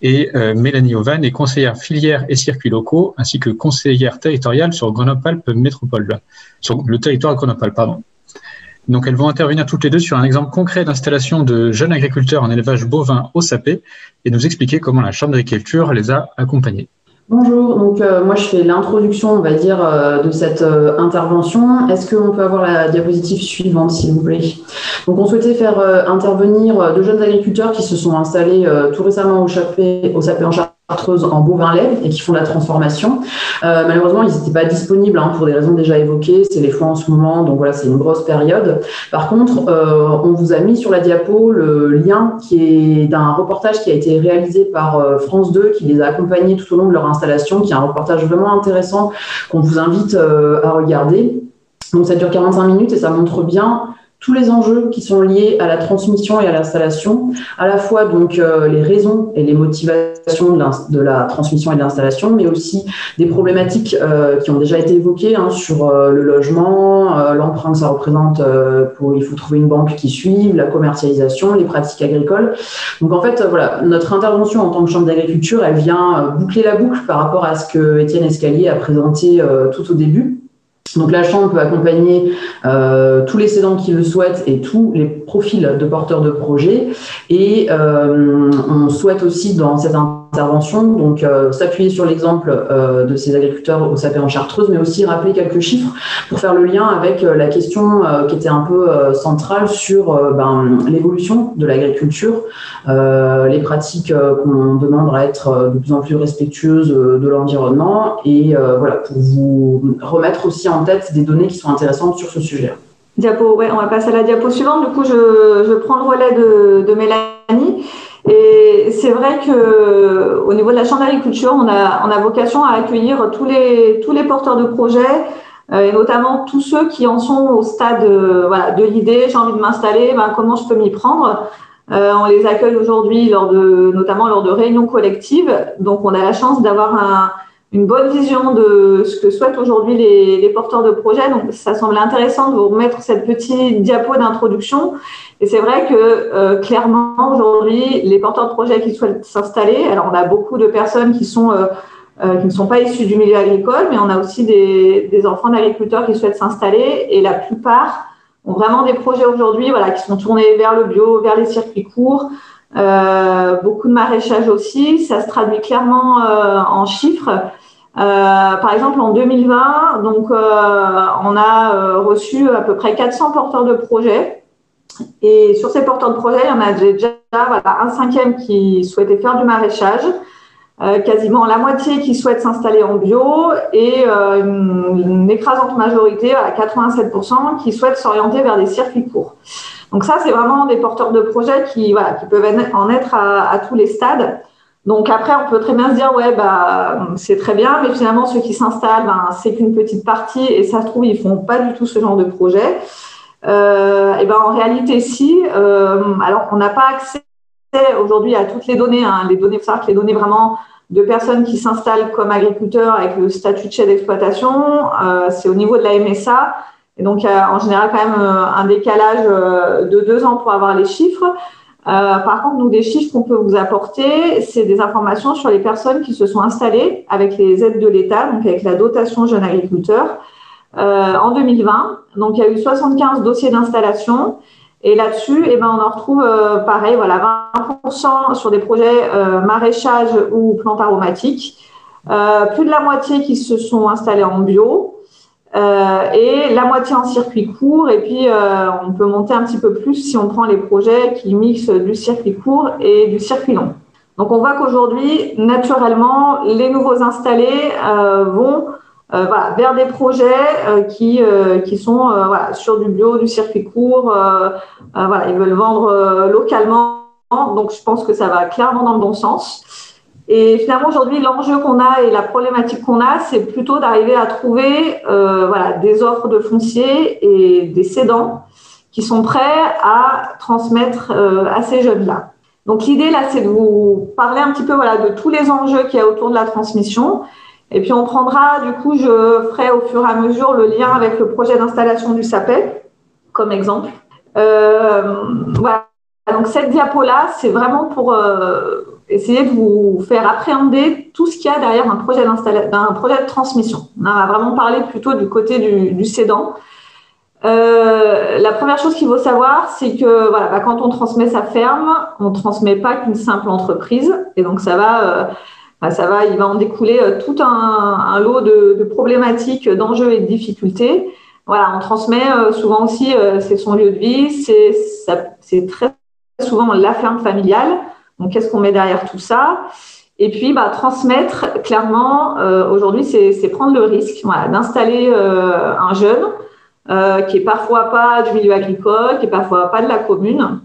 Et euh, Mélanie Ovan est conseillère filière et circuits locaux, ainsi que conseillère territoriale sur Grenoble-Alpes Métropole, sur le territoire Grenoble, pardon. Donc elles vont intervenir toutes les deux sur un exemple concret d'installation de jeunes agriculteurs en élevage bovin au sapé et nous expliquer comment la Chambre d'agriculture les a accompagnés. Bonjour, donc euh, moi je fais l'introduction, on va dire, euh, de cette euh, intervention. Est-ce qu'on peut avoir la diapositive suivante, s'il vous plaît? Donc on souhaitait faire intervenir deux jeunes agriculteurs qui se sont installés tout récemment au, Chapé, au en Charente en bovin lait et qui font la transformation. Euh, malheureusement, ils n'étaient pas disponibles hein, pour des raisons déjà évoquées. C'est les foins en ce moment, donc voilà, c'est une grosse période. Par contre, euh, on vous a mis sur la diapo le lien qui est d'un reportage qui a été réalisé par euh, France 2, qui les a accompagnés tout au long de leur installation, qui est un reportage vraiment intéressant qu'on vous invite à regarder. Donc ça dure 45 minutes et ça montre bien tous les enjeux qui sont liés à la transmission et à l'installation, à la fois donc euh, les raisons et les motivations de, la transmission et de l'installation, mais aussi des problématiques euh, qui ont déjà été évoquées hein, sur euh, le logement, l'emprunt que ça représente pour il faut trouver une banque qui suive, la commercialisation, les pratiques agricoles. Donc en fait voilà, notre intervention en tant que chambre d'agriculture, elle vient boucler la boucle par rapport à ce que Étienne Escalier a présenté tout au début. Donc la Chambre peut accompagner euh, tous les cédants qui le souhaitent et tous les profils de porteurs de projets. Et euh, on souhaite aussi dans cette intervention donc euh, s'appuyer sur l'exemple de ces agriculteurs au sapé en chartreuse, mais aussi rappeler quelques chiffres pour faire le lien avec la question qui était un peu centrale sur ben, l'évolution de l'agriculture, les pratiques qu'on demande à être de plus en plus respectueuses de l'environnement et voilà pour vous remettre aussi en tête des données qui sont intéressantes sur ce sujet. Diapo, ouais, on va passer à la diapo suivante. Du coup, je, prends le relais de Mélanie. Et c'est vrai que au niveau de la Chambre d'agriculture, on a, on a vocation à accueillir tous les, tous les porteurs de projets, euh, et notamment tous ceux qui en sont au stade euh, voilà, de l'idée, j'ai envie de m'installer, ben, comment je peux m'y prendre. Euh, on les accueille aujourd'hui lors de, notamment lors de réunions collectives. Donc, on a la chance d'avoir un, une bonne vision de ce que souhaitent aujourd'hui les, porteurs de projets. Donc, ça semble intéressant de vous remettre cette petite diapo d'introduction. Et c'est vrai que euh, clairement, aujourd'hui, les porteurs de projets qui souhaitent s'installer, alors on a beaucoup de personnes euh, euh, qui ne sont pas issues du milieu agricole, mais on a aussi des, des enfants d'agriculteurs qui souhaitent s'installer. Et la plupart ont vraiment des projets aujourd'hui voilà, qui sont tournés vers le bio, vers les circuits courts, beaucoup de maraîchage aussi. Ça se traduit clairement en chiffres. Euh, par exemple, en 2020, donc, euh, on a euh, reçu à peu près 400 porteurs de projets. Et sur ces porteurs de projets, il y en a déjà voilà, un cinquième qui souhaitait faire du maraîchage. quasiment la moitié qui souhaitent s'installer en bio et une, écrasante majorité, à 87%, qui souhaitent s'orienter vers des circuits courts. Donc ça, c'est vraiment des porteurs de projets qui, voilà, qui peuvent en être à, tous les stades. Donc après, on peut très bien se dire, ouais, bah, c'est très bien, mais finalement, ceux qui s'installent, ben, c'est qu'une petite partie et ça se trouve, ils font pas du tout ce genre de projet. Euh, et ben en réalité, si. Euh, alors, on n'a pas accès aujourd'hui à toutes les données. Hein. Les données, faut les données vraiment de personnes qui s'installent comme agriculteurs avec le statut de chef d'exploitation, euh, c'est au niveau de la MSA. Et donc, en général quand même euh, un décalage euh, de deux ans pour avoir les chiffres. Euh, par contre, nous, des chiffres qu'on peut vous apporter, c'est des informations sur les personnes qui se sont installées avec les aides de l'État, donc avec la dotation jeunes agriculteurs, euh, en 2020. Donc, il y a eu 75 dossiers d'installation. Et là-dessus, eh ben, on en retrouve euh, pareil, voilà, 20% sur des projets euh, maraîchage ou plantes aromatiques, plus de la moitié qui se sont installés en bio, euh, et la moitié en circuit court. Et puis, euh, on peut monter un petit peu plus si on prend les projets qui mixent du circuit court et du circuit long. Donc, on voit qu'aujourd'hui, naturellement, les nouveaux installés euh, vont voilà, vers des projets qui, qui sont voilà, sur du bio, du circuit court. voilà, ils veulent vendre localement. Donc, je pense que ça va clairement dans le bon sens. Et finalement, aujourd'hui, l'enjeu qu'on a et la problématique qu'on a, c'est plutôt d'arriver à trouver euh, voilà, des offres de foncier et des cédants qui sont prêts à transmettre euh, à ces jeunes-là. Donc l'idée là, c'est de vous parler un petit peu voilà, de tous les enjeux qu'il y a autour de la transmission. Et puis on prendra, du coup, je ferai au fur et à mesure le lien avec le projet d'installation du SAPEL comme exemple. Euh, voilà. Donc cette diapo-là, c'est vraiment pour euh, essayer de vous faire appréhender tout ce qu'il y a derrière un projet, d'un projet de transmission. On va vraiment parler plutôt du côté du, du cédant. Euh, la première chose qu'il faut savoir, c'est que voilà, bah, quand on transmet sa ferme, on ne transmet pas qu'une simple entreprise. Et donc, ça va, euh, bah, ça va, il va en découler tout un, lot de, de problématiques, d'enjeux et de difficultés. Voilà, on transmet souvent aussi, c'est son lieu de vie, c'est très souvent la ferme familiale. Donc, qu'est-ce qu'on met derrière tout ça? Et puis, bah, transmettre, clairement, euh, aujourd'hui, c'est prendre le risque d'installer euh, un jeune euh, qui est parfois pas du milieu agricole, qui est parfois pas de la commune.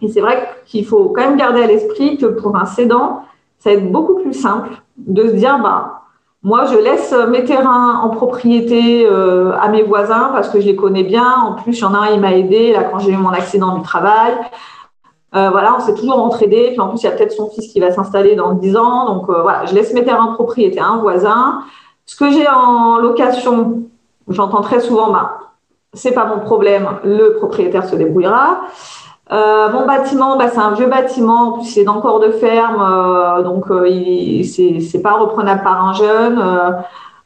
Et c'est vrai qu'il faut quand même garder à l'esprit que pour un cédant, ça va être beaucoup plus simple de se dire, bah, moi, je laisse mes terrains en propriété à mes voisins parce que je les connais bien. En plus, il y en a un, il m'a aidé là quand j'ai eu mon accident du travail. Euh, voilà, on s'est toujours entraidé. Puis en plus, il y a peut-être son fils qui va s'installer dans 10 ans. Donc euh, voilà, je laisse mes terrains en propriété à un voisin. Ce que j'ai en location, j'entends très souvent, bah, c'est pas mon problème, le propriétaire se débrouillera. Euh, mon bâtiment, bah, c'est un vieux bâtiment, en plus c'est d'encore de ferme, donc il, c'est pas reprenable par un jeune.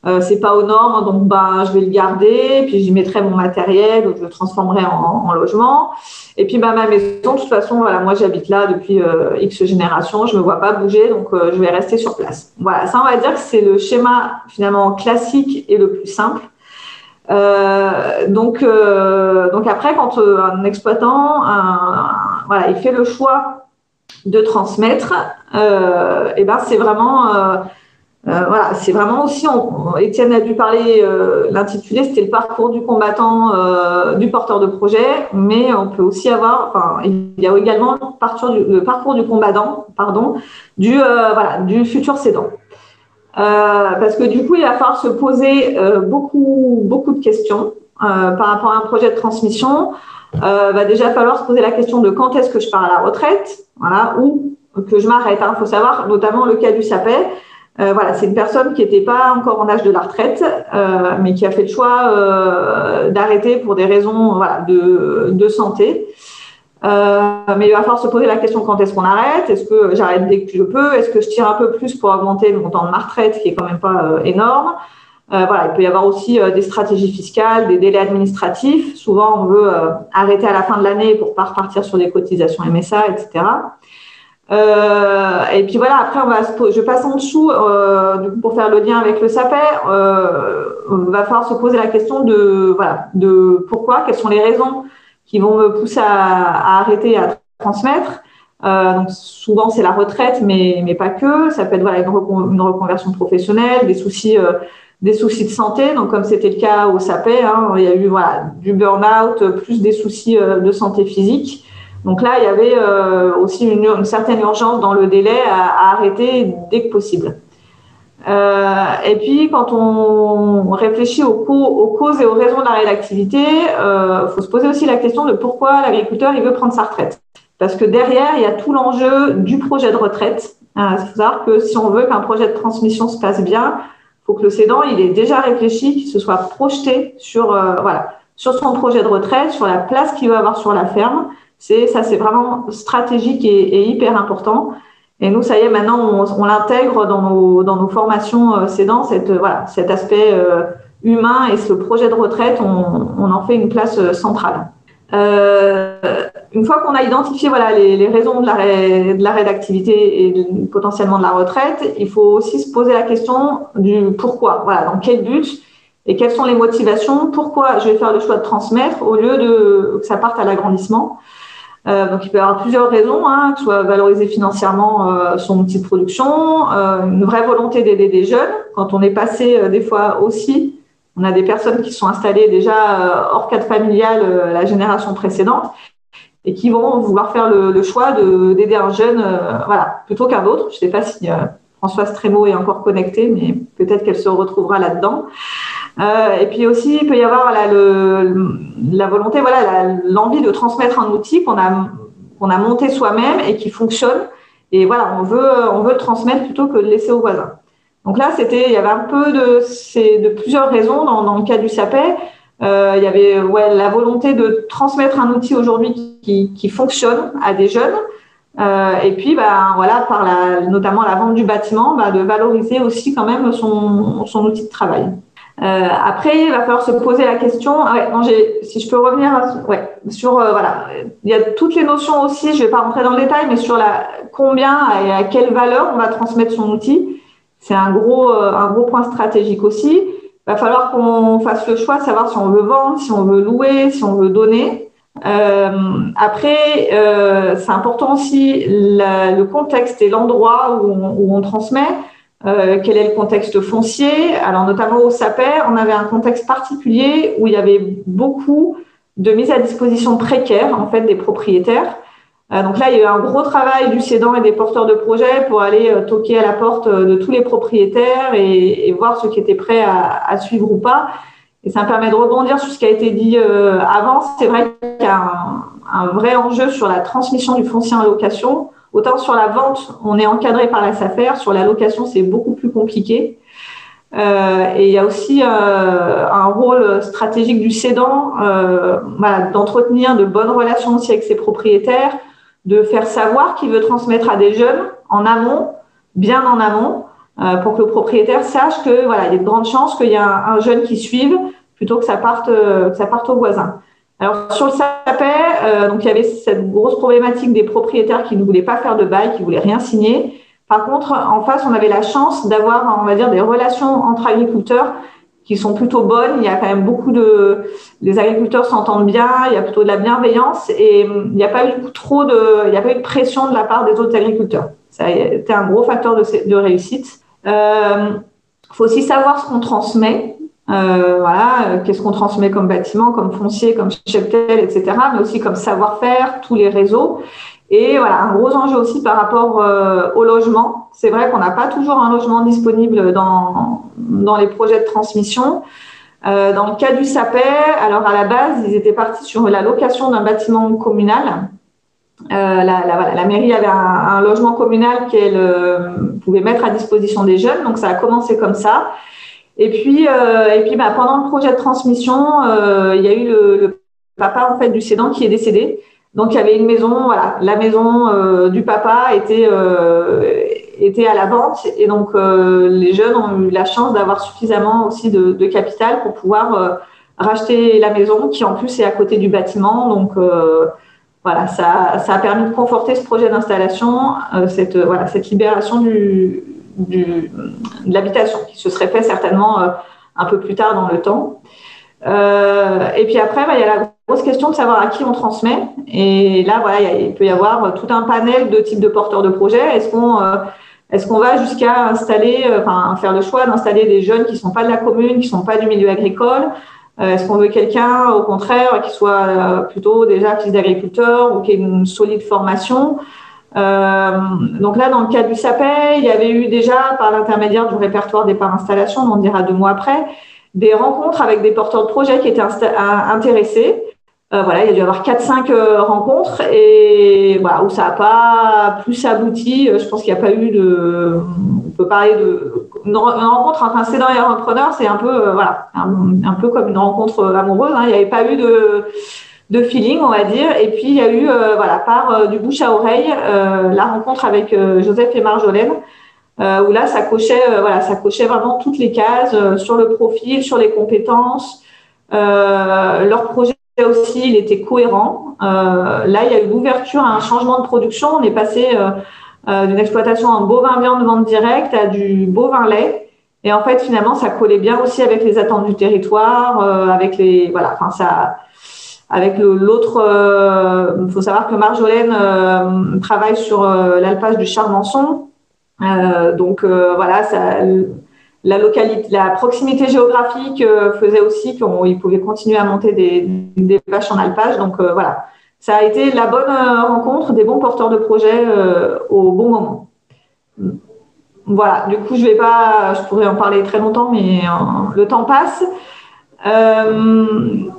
Euh, c'est pas aux normes, donc ben, je vais le garder, puis j'y mettrai mon matériel, ou je le transformerai en, logement. Et puis ben, ma maison, de toute façon, voilà, moi j'habite là depuis euh, X générations, je me vois pas bouger, donc euh, je vais rester sur place. Voilà, ça on va dire que c'est le schéma finalement classique et le plus simple. donc, donc après, quand un exploitant, voilà, il fait le choix de transmettre, et ben c'est vraiment euh, voilà, c'est vraiment aussi, Étienne a dû parler, euh, l'intitulé, c'était le parcours du combattant, euh, du porteur de projet, mais on peut aussi avoir, enfin, il y a également le parcours du, le parcours du combattant, pardon, du, voilà, du futur cédant. parce que du coup, il va falloir se poser beaucoup, beaucoup de questions par rapport à un projet de transmission. Il va déjà falloir se poser la question de quand est-ce que je pars à la retraite, voilà, ou que je m'arrête. Il hein. faut savoir, notamment le cas du SAPEL, euh, voilà, c'est une personne qui n'était pas encore en âge de la retraite, euh, mais qui a fait le choix euh, d'arrêter pour des raisons de, santé. mais il va falloir se poser la question quand est-ce qu'on arrête? Est-ce que j'arrête dès que je peux? Est-ce que je tire un peu plus pour augmenter le montant de ma retraite, qui est quand même pas énorme? Il peut y avoir aussi des stratégies fiscales, des délais administratifs. Souvent, on veut arrêter à la fin de l'année pour pas repartir sur des cotisations MSA, etc. Euh, et puis voilà, après, on va je passe en dessous, euh, du coup, pour faire le lien avec le SAPER, euh, on va falloir se poser la question de, voilà, de pourquoi, quelles sont les raisons qui vont me pousser à, à arrêter à transmettre. donc souvent c'est la retraite, mais, mais pas que. Ça peut être voilà, une, reconversion professionnelle, des soucis, des soucis de santé. Donc comme c'était le cas au SAPE, hein, il y a eu voilà, du burn-out, plus des soucis de santé physique. Donc là, il y avait aussi une, certaine urgence dans le délai à, arrêter dès que possible. et puis, quand on réfléchit aux, causes et aux raisons de l'arrêt d'activité, il faut se poser aussi la question de pourquoi l'agriculteur veut prendre sa retraite. Parce que derrière, il y a tout l'enjeu du projet de retraite. Il faut savoir que si on veut qu'un projet de transmission se passe bien, il faut que le cédant il ait déjà réfléchi, qu'il se soit projeté sur, euh, son projet de retraite, sur la place qu'il va avoir sur la ferme. C'est ça, c'est vraiment stratégique et, hyper important. Et nous, ça y est, maintenant, on, l'intègre dans nos, dans nos formations euh, cédants, cette, voilà, cet aspect euh, humain et ce projet de retraite, on, en fait une place centrale. Euh, une fois qu'on a identifié voilà, les, raisons de l'arrêt d'activité et potentiellement de la retraite, il faut aussi se poser la question du pourquoi. Voilà, dans quel but et quelles sont les motivations? Pourquoi je vais faire le choix de transmettre au lieu de que ça parte à l'agrandissement? Euh, donc, il peut y avoir plusieurs raisons, hein, que ce soit valoriser financièrement euh, son outil de production, euh, une vraie volonté d'aider des jeunes. Quand on est passé des fois aussi on a des personnes qui sont installées déjà hors cadre familial la génération précédente et qui vont vouloir faire le, choix d'aider un jeune voilà, plutôt qu'un autre. Je ne sais pas si Françoise Trémaud est encore connectée, mais peut-être qu'elle se retrouvera là-dedans. Et puis aussi, il peut y avoir la volonté, voilà, l'envie de transmettre un outil qu'on a, monté soi-même et qui fonctionne. Et voilà, on veut, on veut le transmettre plutôt que de laisser aux voisins. Donc là, c'était, il y avait un peu de, plusieurs raisons dans, le cas du SAPE. Euh, il y avait la volonté de transmettre un outil aujourd'hui qui, fonctionne à des jeunes. Euh, et puis, bah, voilà, par la, notamment la vente du bâtiment, bah, de valoriser aussi quand même son outil de travail. Euh, après, il va falloir se poser la question. Ah ouais, non, si je peux revenir ouais, sur euh, voilà, il y a toutes les notions aussi. Je vais pas rentrer dans le détail, mais sur la combien et à quelle valeur on va transmettre son outil. C'est un gros, euh, un gros point stratégique aussi. Il va falloir qu'on fasse le choix savoir si on veut vendre, si on veut louer, si on veut donner. Euh, après, euh, c'est important aussi le contexte et l'endroit où, où, on transmet. Euh, quel est le contexte foncier? Alors, notamment au SAPER, on avait un contexte particulier où il y avait beaucoup de mise à disposition précaires en fait des propriétaires. Euh, donc là, il y a eu un gros travail du cédant et des porteurs de projets pour aller euh, toquer à la porte euh, de tous les propriétaires et, voir ceux qui étaient prêts à, suivre ou pas. Et ça me permet de rebondir sur ce qui a été dit avant. C'est vrai qu'il y a un, vrai enjeu sur la transmission du foncier en location. Autant sur la vente, on est encadré par la SAFER. Sur la location, c'est beaucoup plus compliqué. et il y a aussi un rôle stratégique du cédant d'entretenir de bonnes relations aussi avec ses propriétaires, de faire savoir qu'il veut transmettre à des jeunes en amont, bien en amont, euh, pour que le propriétaire sache que voilà, il y a de grandes chances qu'il y ait un, jeune qui suive plutôt que ça euh, que ça parte au voisin. Alors sur le sapin, euh, donc il y avait cette grosse problématique des propriétaires qui ne voulaient pas faire de bail, qui voulaient rien signer. Par contre, en face, on avait la chance d'avoir, on va dire, des relations entre agriculteurs qui sont plutôt bonnes. Il y a quand même beaucoup de, les agriculteurs s'entendent bien. Il y a plutôt de la bienveillance et il n'y a pas eu trop de, il n'y a pas eu de pression de la part des autres agriculteurs. Ça a été un gros facteur de, de réussite. Il euh, faut aussi savoir ce qu'on transmet. Euh, voilà, qu'est-ce qu'on transmet comme bâtiment, comme foncier, comme cheptel, etc., mais aussi comme savoir-faire, tous les réseaux. Et voilà, un gros enjeu aussi par rapport euh, au logement. C'est vrai qu'on n'a pas toujours un logement disponible dans, dans les projets de transmission. Euh, dans le cas du SAPER, alors à la base, ils étaient partis sur la location d'un bâtiment communal. Euh, la, la, la, mairie avait un, un logement communal qu'elle euh, pouvait mettre à disposition des jeunes, donc ça a commencé comme ça. Et puis, euh, et puis bah, pendant le projet de transmission, euh, il y a eu le, papa en fait du cédant qui est décédé. Donc il y avait une maison, voilà, la maison euh, du papa était était à la vente et donc les jeunes ont eu la chance d'avoir suffisamment aussi de, de, capital pour pouvoir racheter la maison qui en plus est à côté du bâtiment. Donc voilà, ça, ça a permis de conforter ce projet d'installation, cette voilà cette libération du, de l'habitation qui se serait fait certainement un peu plus tard dans le temps. et puis après, bah, il y a la grosse question de savoir à qui on transmet. Et là, voilà, il peut y avoir tout un panel de types de porteurs de projets. Est-ce qu'on est-ce qu'on va jusqu'à installer, enfin, faire le choix d'installer des jeunes qui ne sont pas de la commune, qui ne sont pas du milieu agricole? Est-ce qu'on veut quelqu'un, au contraire, qui soit plutôt déjà fils d'agriculteur ou qui ait une solide formation? Euh, donc là, dans le cas du SAPE, il y avait eu déjà, par l'intermédiaire du répertoire des parts installations, on en dira deux mois après, des rencontres avec des porteurs de projets qui étaient intéressés. Euh, voilà, il y a dû y avoir 4-5 euh, rencontres et voilà, où ça n'a pas plus abouti. Je pense qu'il n'y a pas eu de. On peut parler de. Une, rencontre entre un cédant et un repreneur, c'est un peu, voilà, un, peu comme une rencontre amoureuse. Hein. Il n'y avait pas eu de de feeling, on va dire. Et puis, il y a eu, euh, voilà, par euh, du bouche à oreille, euh, la rencontre avec Joseph et Marjolaine, où là, ça cochait, voilà, ça cochait vraiment toutes les cases sur le profil, sur les compétences. leur projet aussi, il était cohérent. là, il y a eu l'ouverture à un changement de production. On est passé d'une exploitation en bovin viande vente directe à du bovin lait. Et en fait, finalement, ça collait bien aussi avec les attentes du territoire, avec les, voilà, enfin, ça, avec l'autre, il euh, faut savoir que Marjolaine euh, travaille sur euh, l'alpage du Charmençon. donc voilà, la localité, la proximité géographique faisait aussi qu'il pouvait continuer à monter des, des, vaches en alpage. Donc voilà, ça a été la bonne rencontre des bons porteurs de projets au bon moment. Voilà, du coup, je vais pas, je pourrais en parler très longtemps, mais le temps passe. Euh,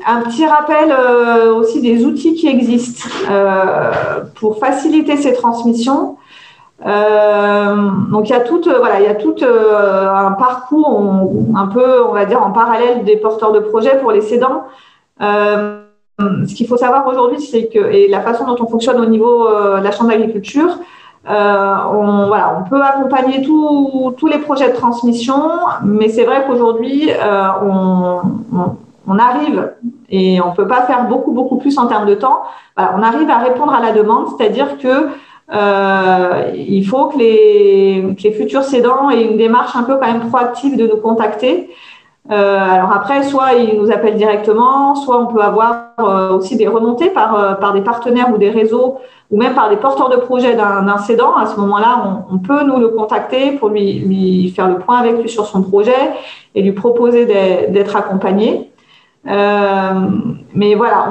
un petit rappel euh, aussi des outils qui existent euh, pour faciliter ces transmissions. donc il y a tout, voilà, il y a tout un parcours un peu, on va dire, en parallèle des porteurs de projets pour les cédants. ce qu'il faut savoir aujourd'hui, c'est que et la façon dont on fonctionne au niveau de la chambre d'agriculture, euh, on, voilà, on peut accompagner tous les projets de transmission, mais c'est vrai qu'aujourd'hui, euh, on, arrive et on ne peut pas faire beaucoup, beaucoup plus en termes de temps. on arrive à répondre à la demande, c'est-à-dire que euh, il faut que les, les, futurs cédants aient une démarche un peu quand même proactive de nous contacter. Alors après, soit ils nous appellent directement, soit on peut avoir aussi des remontées par, par des partenaires ou des réseaux ou même par des porteurs de projet d'un cédant, à ce moment-là, on, peut nous le contacter pour lui, faire le point avec lui sur son projet et lui proposer d'être accompagné. Euh, mais voilà,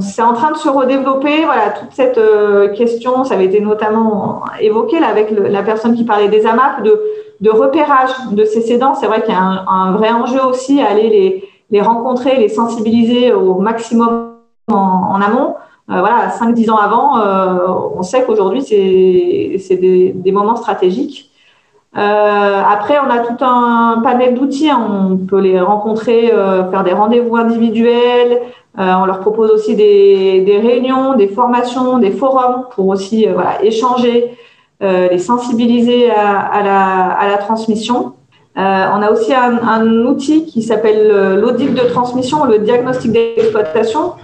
c'est en train de se redévelopper. Voilà, toute cette euh, question, ça avait été notamment évoqué avec la personne qui parlait des AMAP, de, de repérage de ces cédants. C'est vrai qu'il y a un, vrai enjeu aussi aller les, rencontrer, les sensibiliser au maximum en, amont. Euh, voilà, 5-10 ans avant, euh, on sait qu'aujourd'hui, c'est des, moments stratégiques. Euh, après, on a tout un panel d'outils. On peut les rencontrer, faire des rendez-vous individuels. on leur propose aussi des, réunions, des formations, des forums pour aussi échanger, les sensibiliser à, à, la, à la transmission. Euh, on a aussi un, outil qui s'appelle l'audit de transmission, le diagnostic d'exploitation,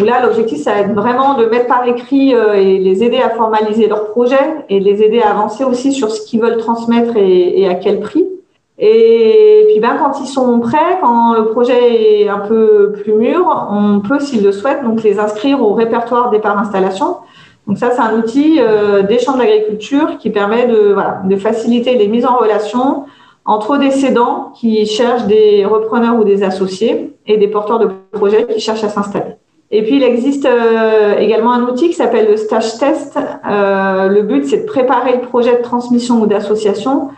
où là, l'objectif, ça va être vraiment de mettre par écrit euh, et les aider à formaliser leur projet et les aider à avancer aussi sur ce qu'ils veulent transmettre et, à quel prix. Et puis, ben, quand ils sont prêts, quand le projet est un peu plus mûr, on peut, s'ils le souhaitent, donc les inscrire au répertoire départ d'installation. Donc ça, c'est un outil euh, des champs de l'agriculture qui permet de, de faciliter les mises en relation entre des cédants qui cherchent des repreneurs ou des associés et des porteurs de projets qui cherchent à s'installer. Et puis, il existe euh, également un outil qui s'appelle le stage test. Euh, le but, c'est de préparer le projet de transmission ou d'association.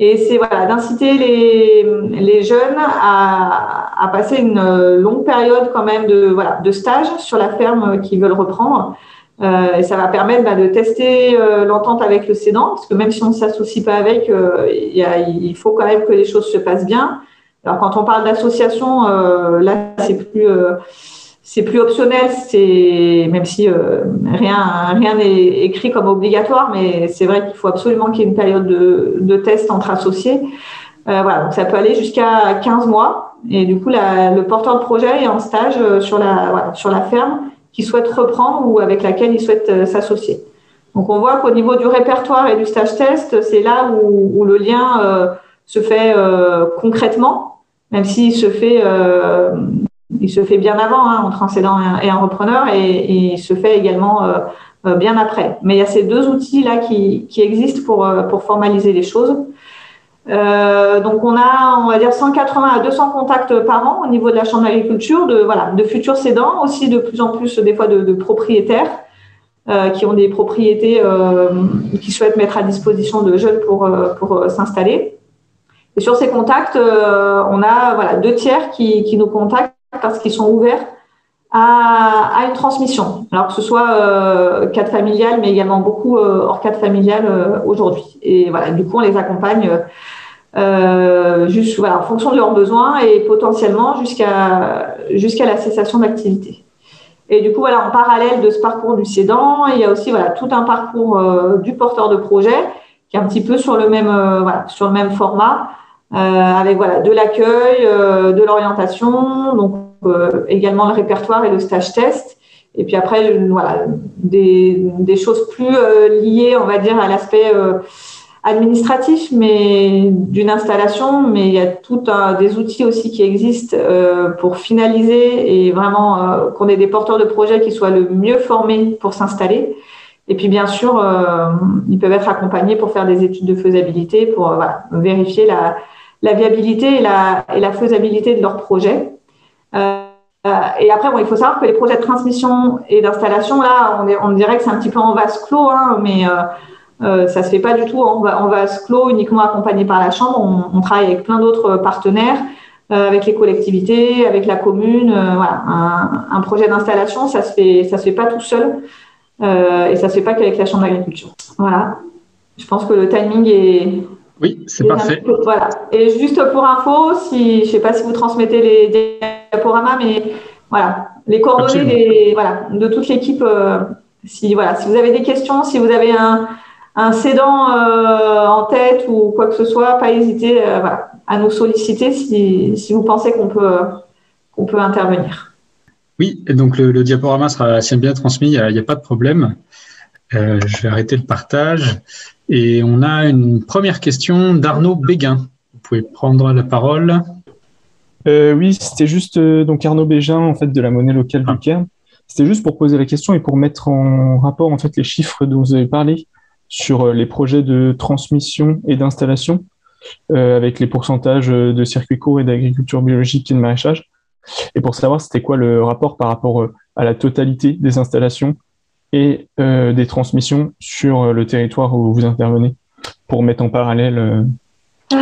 Et c'est voilà, d'inciter les, jeunes à, à, passer une longue période quand même de, voilà, de stage sur la ferme qu'ils veulent reprendre euh, et ça va permettre bah, de tester euh, l'entente avec le cédant, parce que même si on ne s'associe pas avec, euh, il faut quand même que les choses se passent bien. Alors quand on parle d'association, là c'est plus c'est plus optionnel, c'est même si rien rien n'est écrit comme obligatoire, mais c'est vrai qu'il faut absolument qu'il y ait une période de, de test entre associés. voilà, donc ça peut aller jusqu'à 15 mois. Et du coup, la, le porteur de projet est en stage sur la voilà, sur la ferme qu'ils souhaitent reprendre ou avec laquelle ils souhaitent euh, s'associer. Donc on voit qu'au niveau du répertoire et du stage test, c'est là où, le lien euh, se fait euh, concrètement, même s'il se fait il se fait bien avant hein, entre un cédant et un, repreneur et, il se fait également bien après. Mais il y a ces deux outils-là qui, qui, existent pour, pour formaliser les choses. Euh, donc on a, on va dire 180 à 200 contacts par an au niveau de la chambre d'agriculture, de voilà, de futurs cédants, aussi de plus en plus des fois de, de propriétaires euh, qui ont des propriétés euh, qui souhaitent mettre à disposition de jeunes pour pour s'installer. Et sur ces contacts, on a voilà deux tiers qui, qui nous contactent parce qu'ils sont ouverts à, à, une transmission. Alors que ce soit euh, cadre familial, mais également beaucoup hors cadre familial aujourd'hui. Et voilà, du coup, on les accompagne euh, juste, voilà, en fonction de leurs besoins et potentiellement jusqu'à jusqu'à la cessation d'activité. Et du coup, voilà, en parallèle de ce parcours du cédant, il y a aussi voilà, tout un parcours euh, du porteur de projet qui est un petit peu sur le même, euh, voilà, sur le même format, euh, avec voilà, de l'accueil, de l'orientation, donc également le répertoire et le stage test. Et puis après, voilà, des, choses plus liées, on va dire, à l'aspect administratif, mais d'une installation, mais il y a tout un, des outils aussi qui existent euh, pour finaliser et vraiment euh, qu'on ait des porteurs de projets qui soient le mieux formés pour s'installer. Et puis bien sûr, euh, ils peuvent être accompagnés pour faire des études de faisabilité, pour vérifier la, viabilité et la, faisabilité de leur projet. Et après, bon, il faut savoir que les projets de transmission et d'installation, là, on, dirait que c'est un petit peu en vase clos, hein, mais euh, ça se fait pas du tout on va, va se clos uniquement accompagné par la chambre. On, travaille avec plein d'autres partenaires, euh, avec les collectivités, avec la commune. Euh, voilà, un, projet d'installation, ça se se fait pas tout seul euh, et ça se fait pas qu'avec la chambre d'agriculture. Voilà. Je pense que le timing est. Oui, c'est parfait. voilà. Et juste pour info, si je sais pas si vous transmettez les diaporamas, mais voilà, les coordonnées des, voilà, de toute l'équipe. si voilà, si vous avez des questions, si vous avez un un cédant euh, en tête ou quoi que ce soit, pas hésiter euh, à nous solliciter si, si vous pensez qu'on peut, qu'on peut intervenir. Oui, et donc le, diaporama sera bien transmis, il n'y a, pas de problème. Euh, je vais arrêter le partage. Et on a une première question d'Arnaud Béguin. Vous pouvez prendre la parole. oui, c'était juste donc Arnaud Bégin en fait de la monnaie locale du Caire. C'était juste pour poser la question et pour mettre en rapport en fait les chiffres dont vous avez parlé sur euh, les projets de transmission et d'installation, euh, avec les pourcentages euh, de circuits courts et d'agriculture biologique et de maraîchage, et pour savoir c'était quoi le rapport par rapport à la totalité des installations et des transmissions sur le territoire où vous intervenez, pour mettre en parallèle,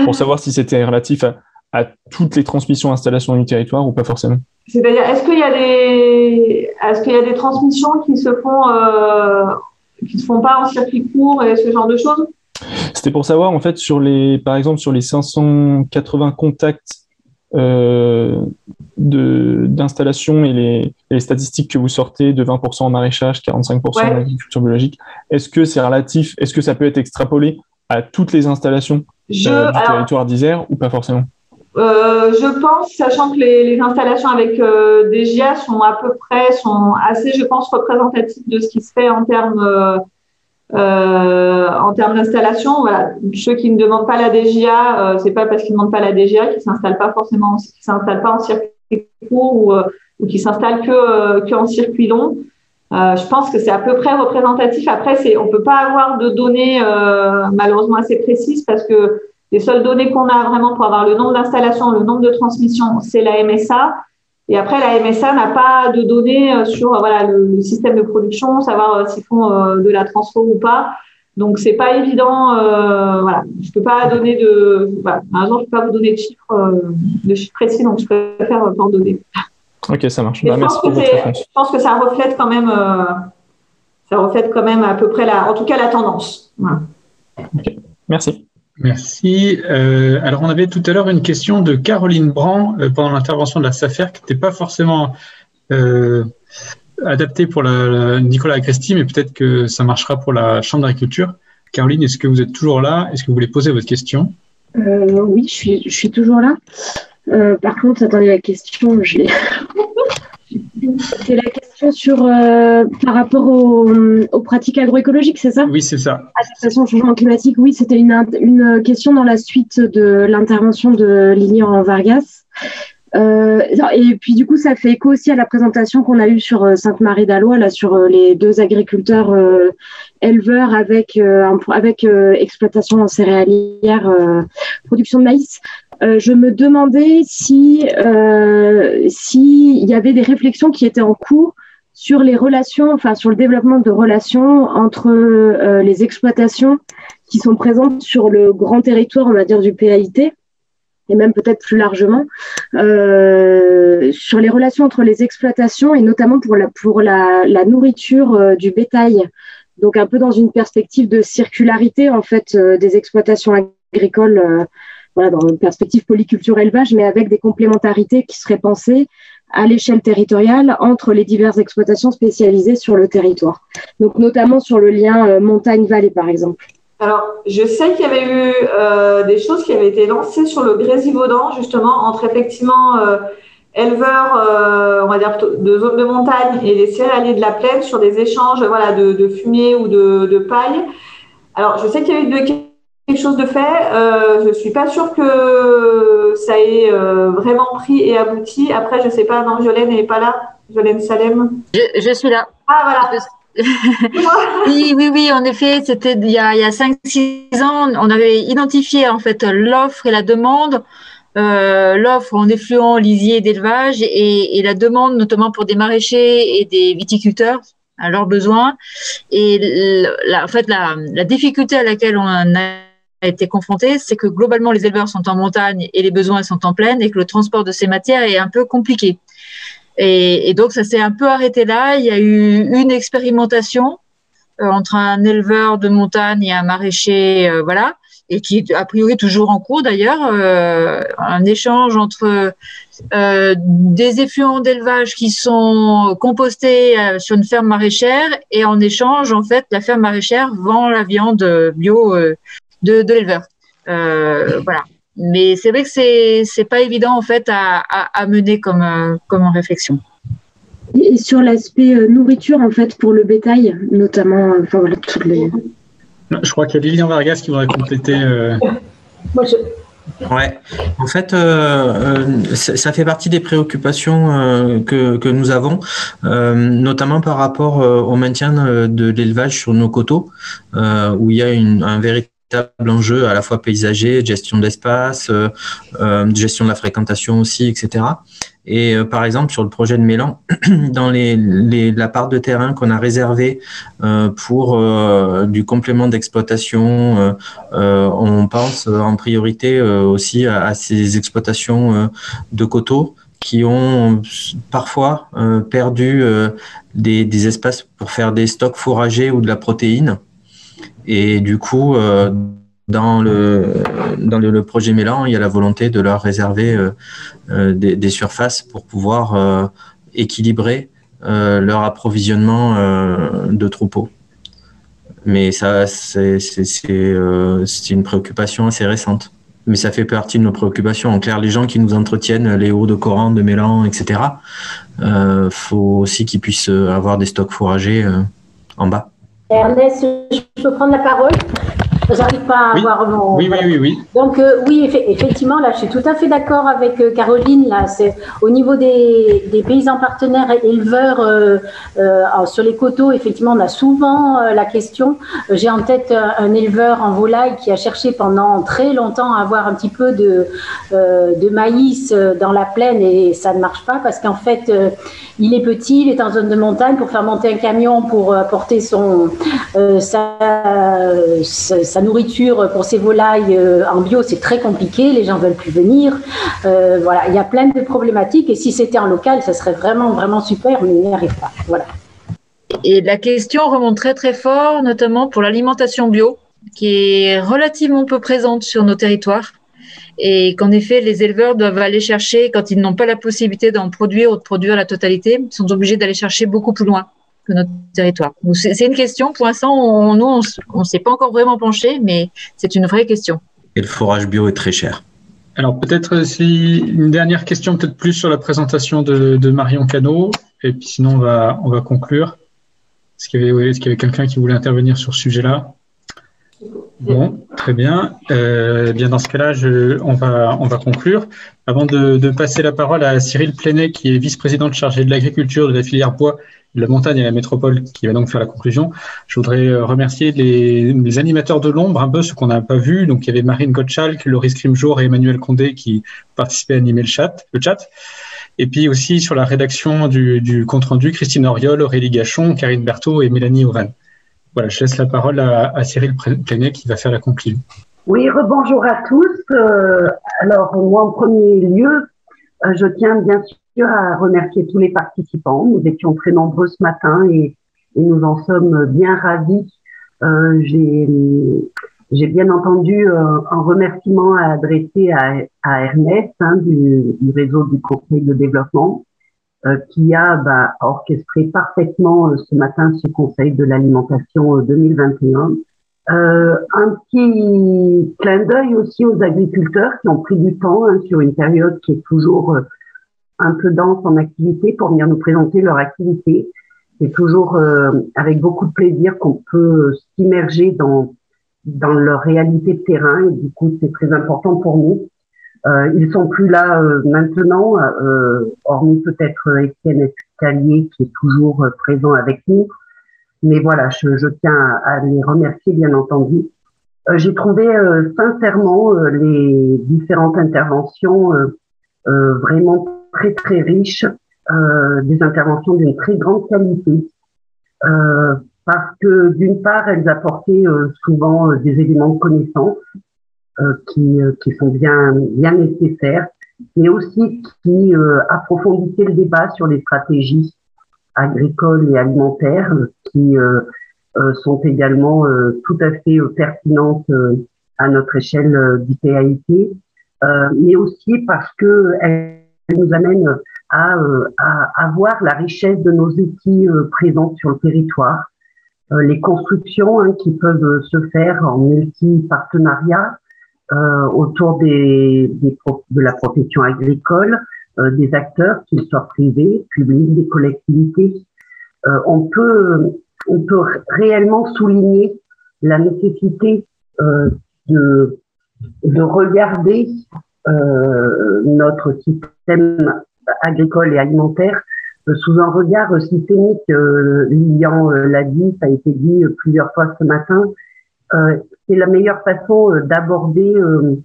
pour savoir si c'était relatif à, toutes les transmissions installations du territoire ou pas forcément. C'est-à-dire, est-ce qu'il y a des, est-ce qu'il y a des transmissions qui se font qui ne se font pas en circuit court et ce genre de choses? C'était pour savoir, en fait, sur les, par exemple, sur les 580 contacts euh, d'installation et les, les, statistiques que vous sortez de 20% en maraîchage, 45% en agriculture biologique, est-ce que c'est relatif Est-ce que ça peut être extrapolé à toutes les installations euh, du territoire d'Isère ou pas forcément? Euh, je pense, sachant que les, les installations avec euh, des GIA sont à peu près, sont assez, je pense, représentatives de ce qui se fait en termes euh, euh en termes d'installation. Ceux qui ne demandent pas la DGA, euh, c'est pas parce qu'ils ne demandent pas la DGA qu'ils s'installent pas forcément, qu'ils s'installent pas en circuit court ou, ou qu'ils s'installent que, que en circuit long. je pense que c'est à peu près représentatif. Après, c'est, on peut pas avoir de données malheureusement assez précises parce que les seules données qu'on a vraiment pour avoir le nombre d'installations, le nombre de transmissions, c'est la MSA. Et après, la MSA n'a pas de données euh, sur voilà, le, système de production, savoir euh, s'ils font euh, de la transfo ou pas. Donc, c'est pas évident. Euh, voilà, je peux pas donner de. Voilà, par exemple, je peux pas vous donner de chiffres, de chiffres précis, donc je préfère pas en donner. Ok, ça marche. Bah, merci pour votre réponse. Je pense que ça reflète quand même, ça reflète quand même à peu près la, en tout cas la tendance. Voilà. Merci. Merci. Euh, alors, on avait tout à l'heure une question de Caroline Brand euh, pendant l'intervention de la SAFER qui n'était pas forcément euh, adaptée pour la, Nicolas Agresti, mais peut-être que ça marchera pour la Chambre d'agriculture. Caroline, est-ce que vous êtes toujours là? Est-ce que vous voulez poser votre question? Oui, je suis, je suis toujours là. par contre, attendez, la question, je C'est la question sur euh, par rapport aux, pratiques agroécologiques, c'est ça? Oui, c'est ça. Adaptation au changement climatique, oui, c'était une, une, question dans la suite de l'intervention de Lilian Vargas. et puis du coup, ça fait écho aussi à la présentation qu'on a eue sur Sainte-Marie d'Alois, là, sur les deux agriculteurs éleveurs avec, avec exploitation en céréalière, production de maïs. Je me demandais si s'il y avait des réflexions qui étaient en cours sur les relations, enfin sur le développement de relations entre euh, les exploitations qui sont présentes sur le grand territoire, on va dire, du PAIT, et même peut-être plus largement, euh, sur les relations entre les exploitations et notamment pour la, pour la, nourriture euh, du bétail. Donc un peu dans une perspective de circularité en fait des exploitations agricoles, voilà, dans une perspective polyculture élevage, mais avec des complémentarités qui seraient pensées à l'échelle territoriale entre les diverses exploitations spécialisées sur le territoire. Donc notamment sur le lien euh, montagne-vallée par exemple. Alors, je sais qu'il y avait eu euh, des choses qui avaient été lancées sur le Grésivaudan, justement, entre effectivement euh, éleveurs, on va dire, de zones de montagne et des céréaliers de la plaine sur des échanges voilà, de, fumier ou de, paille. Alors, je sais qu'il y a eu deux quelque chose de fait. Euh, je ne suis pas sûre que ça ait euh, vraiment pris et abouti. Après, je ne sais pas, non, Jolène n'est pas là. Jolène Salem. Je, suis là. Ah, voilà. oui, oui, oui, en effet, c'était il y a, a 5-6 ans, on avait identifié en fait l'offre et la demande. Euh, l'offre en effluent lisier d'élevage et, la demande notamment pour des maraîchers et des viticulteurs à leurs besoins. Et la, en fait, la, la difficulté à laquelle on a a été confronté, c'est que globalement les éleveurs sont en montagne et les besoins sont en plaine et que le transport de ces matières est un peu compliqué. Et, donc ça s'est un peu arrêté là. Il y a eu une expérimentation euh, entre un éleveur de montagne et un maraîcher, euh, voilà, et qui est a priori toujours en cours d'ailleurs, euh, un échange entre des effluents d'élevage qui sont compostés sur une ferme maraîchère et en échange, en fait, la ferme maraîchère vend la viande bio de, l'éleveur. Euh, voilà. Mais c'est vrai que c'est c'est pas évident en fait à, à, mener comme euh, comme réflexion. Et sur l'aspect euh, nourriture en fait pour le bétail, notamment, enfin voilà toutes les. Je crois qu'il y a Lilian Vargas qui voudrait compléter. Moi, je... Ouais, en fait, ça fait partie des préoccupations que, que, nous avons, notamment par rapport au maintien de l'élevage sur nos coteaux, où il y a une, un véritable enjeux à la fois paysager, gestion d'espace, euh, euh, gestion de la fréquentation aussi, etc. Et euh, par exemple, sur le projet de Mélan, dans la part de terrain qu'on a réservée pour du complément d'exploitation, on pense en priorité aussi à, ces exploitations de coteaux qui ont parfois perdu des, des, espaces pour faire des stocks fourragers ou de la protéine. Et du coup, euh, dans le, dans le, projet Mélan, il y a la volonté de leur réserver euh, euh, des, surfaces pour pouvoir équilibrer leur approvisionnement de troupeaux. Mais ça, c'est une préoccupation assez récente. Mais ça fait partie de nos préoccupations. En clair, les gens qui nous entretiennent les hauts de Coran, de Mélan, etc., il faut aussi qu'ils puissent avoir des stocks fourragers en bas. Ernest, je peux prendre la parole J'arrive pas à voir mon. Oui, oui, oui, oui. Donc, euh, oui, effectivement, là, je suis tout à fait d'accord avec euh, Caroline. Là, au niveau des, des, paysans partenaires et éleveurs euh, sur les coteaux, effectivement, on a souvent la question. J'ai en tête un éleveur en volaille qui a cherché pendant très longtemps à avoir un petit peu de, de maïs dans la plaine et ça ne marche pas parce qu'en fait, il est petit, il est en zone de montagne pour faire monter un camion pour apporter son, sa nourriture pour ses volailles euh, en bio, c'est très compliqué. Les gens veulent plus venir. Euh, voilà, il y a plein de problématiques. Et si c'était en local, ça serait vraiment, vraiment super, mais il n'y arrive pas. Voilà. Et la question remonte très, très fort, notamment pour l'alimentation bio, qui est relativement peu présente sur nos territoires et qu'en effet, les éleveurs doivent aller chercher, quand ils n'ont pas la possibilité d'en produire ou de produire la totalité, ils sont obligés d'aller chercher beaucoup plus loin que notre territoire. C'est une question, pour l'instant, nous, on ne s'est pas encore vraiment penché, mais c'est une vraie question. Et le forage bio est très cher. Alors peut-être si une dernière question, peut-être plus sur la présentation de, Marion Cano, et puis sinon on va, on va conclure. Est-ce qu'il y avait quelqu'un qui voulait intervenir sur ce sujet-là? Bon, très bien. Euh, bien dans ce cas-là, on, va, on va conclure. Avant de, passer la parole à Cyril Plenet, qui est vice-président chargé de l'agriculture, de la filière bois, de la montagne et la métropole, qui va donc faire la conclusion, je voudrais euh, remercier les, animateurs de l'ombre, un peu ceux qu'on n'a pas vus. Donc, il y avait Marine Gottschalk, Laurie Scrimjour et Emmanuel Condé qui participaient à animer le chat. Le chat. Et puis aussi sur la rédaction du, compte-rendu, Christine Oriol, Aurélie Gachon, Karine Berthaud et Mélanie Oren. Voilà, je laisse la parole à, Cyril Plenet qui va faire la conclusion. Oui, rebonjour à tous. Euh, alors, moi, en premier lieu, euh, je tiens bien sûr à remercier tous les participants. Nous étions très nombreux ce matin et, nous en sommes bien ravis. Euh, J'ai bien entendu un remerciement à adresser à, à Ernest hein, du, du, réseau du Conseil de développement euh, qui a bah, orchestré parfaitement euh, ce matin ce Conseil de l'alimentation 2021. Euh, un petit clin d'œil aussi aux agriculteurs qui ont pris du temps hein, sur une période qui est toujours un peu dense en activité pour venir nous présenter leur activité. C'est toujours avec beaucoup de plaisir qu'on peut s'immerger dans dans leur réalité de terrain et du coup c'est très important pour nous euh, ils sont plus là euh, maintenant, euh, hormis peut-être Étienne Escalier qui est toujours présent avec nous. Mais voilà, je, je tiens à, les remercier bien entendu. J'ai trouvé sincèrement les différentes interventions vraiment très très riches, des interventions d'une très grande qualité, parce que d'une part elles apportaient souvent des éléments de connaissance, euh, qui, euh, qui sont bien, bien nécessaires, mais aussi qui euh, approfondissaient le débat sur les stratégies agricoles et alimentaires qui sont également tout à fait pertinentes à notre échelle du PAIT, mais aussi parce que elles nous amènent à, à, voir la richesse de nos outils présents sur le territoire, les constructions hein, qui peuvent se faire en multi-partenariat, euh, autour des, des, de la profession agricole, euh, des acteurs, qu'ils soient privés, publics, des collectivités. Euh, on peut on peut réellement souligner la nécessité de de regarder notre système agricole et alimentaire sous un regard systémique. Lilian l'a dit, ça a été dit plusieurs fois ce matin. Euh, c'est la meilleure façon euh, d'aborder euh,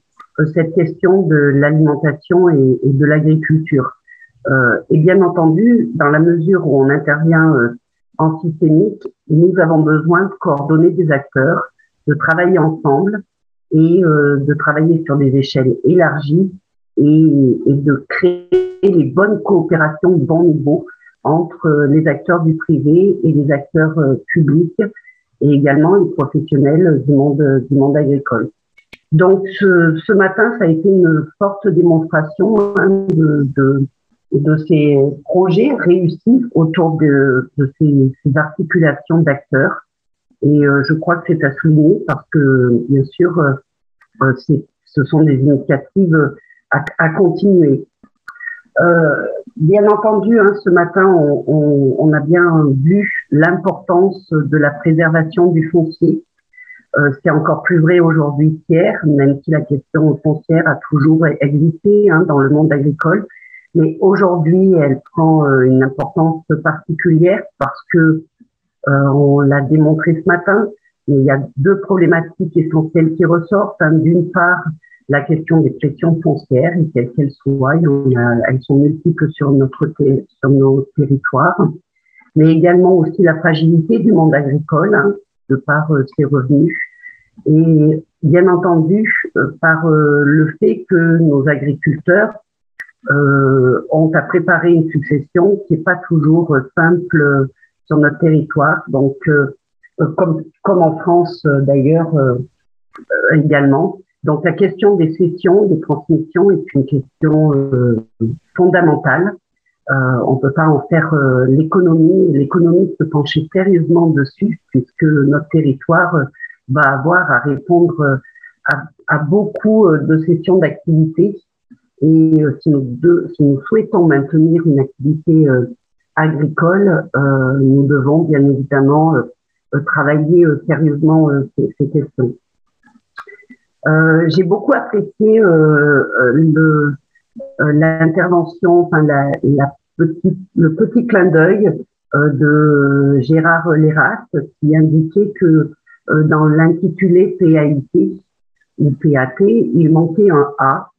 cette question de l'alimentation et, de l'agriculture. et bien entendu, dans la mesure où on intervient en systémique, nous avons besoin de coordonner des acteurs, de travailler ensemble et de travailler sur des échelles élargies et, de créer les bonnes coopérations de bon niveau entre les acteurs du privé et les acteurs publics et également les professionnels du monde, du monde agricole. Donc ce, ce matin, ça a été une forte démonstration hein, de, de, de, ces projets réussis autour de, de ces, ces articulations d'acteurs. Et euh, je crois que c'est à souligner parce que, bien sûr, euh, euh ce sont des initiatives à, à continuer. Euh, bien entendu, hein, ce matin, on, on, on, a bien vu l'importance de la préservation du foncier. Euh, c'est encore plus vrai aujourd'hui qu'hier, même si la question foncière a toujours existé hein, dans le monde agricole. Mais aujourd'hui, elle prend euh, une importance particulière parce que euh, on l'a démontré ce matin. il y a deux problématiques essentielles qui ressortent. Hein. D'une part, la question des pressions foncières, quelles qu'elles soient, elles sont multiples sur notre sur nos territoires, mais également aussi la fragilité du monde agricole hein, de par euh, ses revenus. Et bien entendu euh, par euh, le fait que nos agriculteurs ont à préparer une succession qui n'est pas toujours simple sur notre territoire. Donc, comme, comme en France d'ailleurs également, donc la question des sessions, des transmissions est une question euh, fondamentale. Euh, on ne peut pas en faire euh, l'économie. L'économie se pencher sérieusement dessus puisque notre territoire va avoir à répondre à, à beaucoup de sessions d'activité. Et si nous, si, nous, souhaitons maintenir une activité agricole, nous devons bien évidemment travailler sérieusement ces, ces questions. J'ai beaucoup apprécié l'intervention, enfin la, la petit, le petit clin d'œil de Gérard Léras qui indiquait que dans l'intitulé PAIT ou PAT, il manquait un A.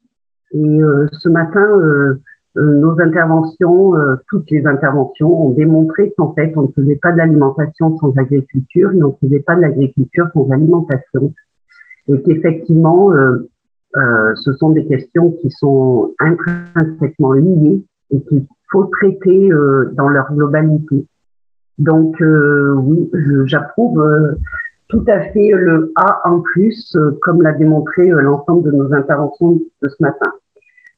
Et ce matin, euh, nos interventions, euh, toutes les interventions, ont démontré qu'en fait, on ne faisait pas de l'alimentation sans agriculture et on ne faisait pas de l'agriculture sans alimentation. Et qu'effectivement, euh, ce sont des questions qui sont intrinsèquement liées et qu'il faut traiter dans leur globalité. Donc oui, j'approuve tout à fait le A en plus, comme l'a démontré l'ensemble de nos interventions de ce matin.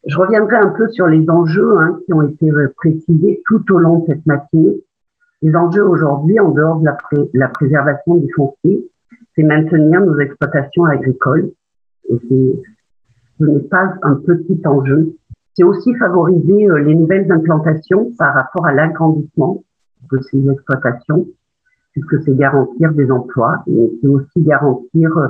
Je reviendrai un peu sur les enjeux hein, qui ont été euh, précisés tout au long de cette matinée. Les enjeux aujourd'hui, en dehors de la, la préservation du foncier, maintenir nos exploitations agricoles. Ce n'est pas un petit enjeu. C'est aussi favoriser euh, les nouvelles implantations par rapport à l'agrandissement de ces exploitations, puisque c'est garantir des emplois et c'est aussi garantir euh,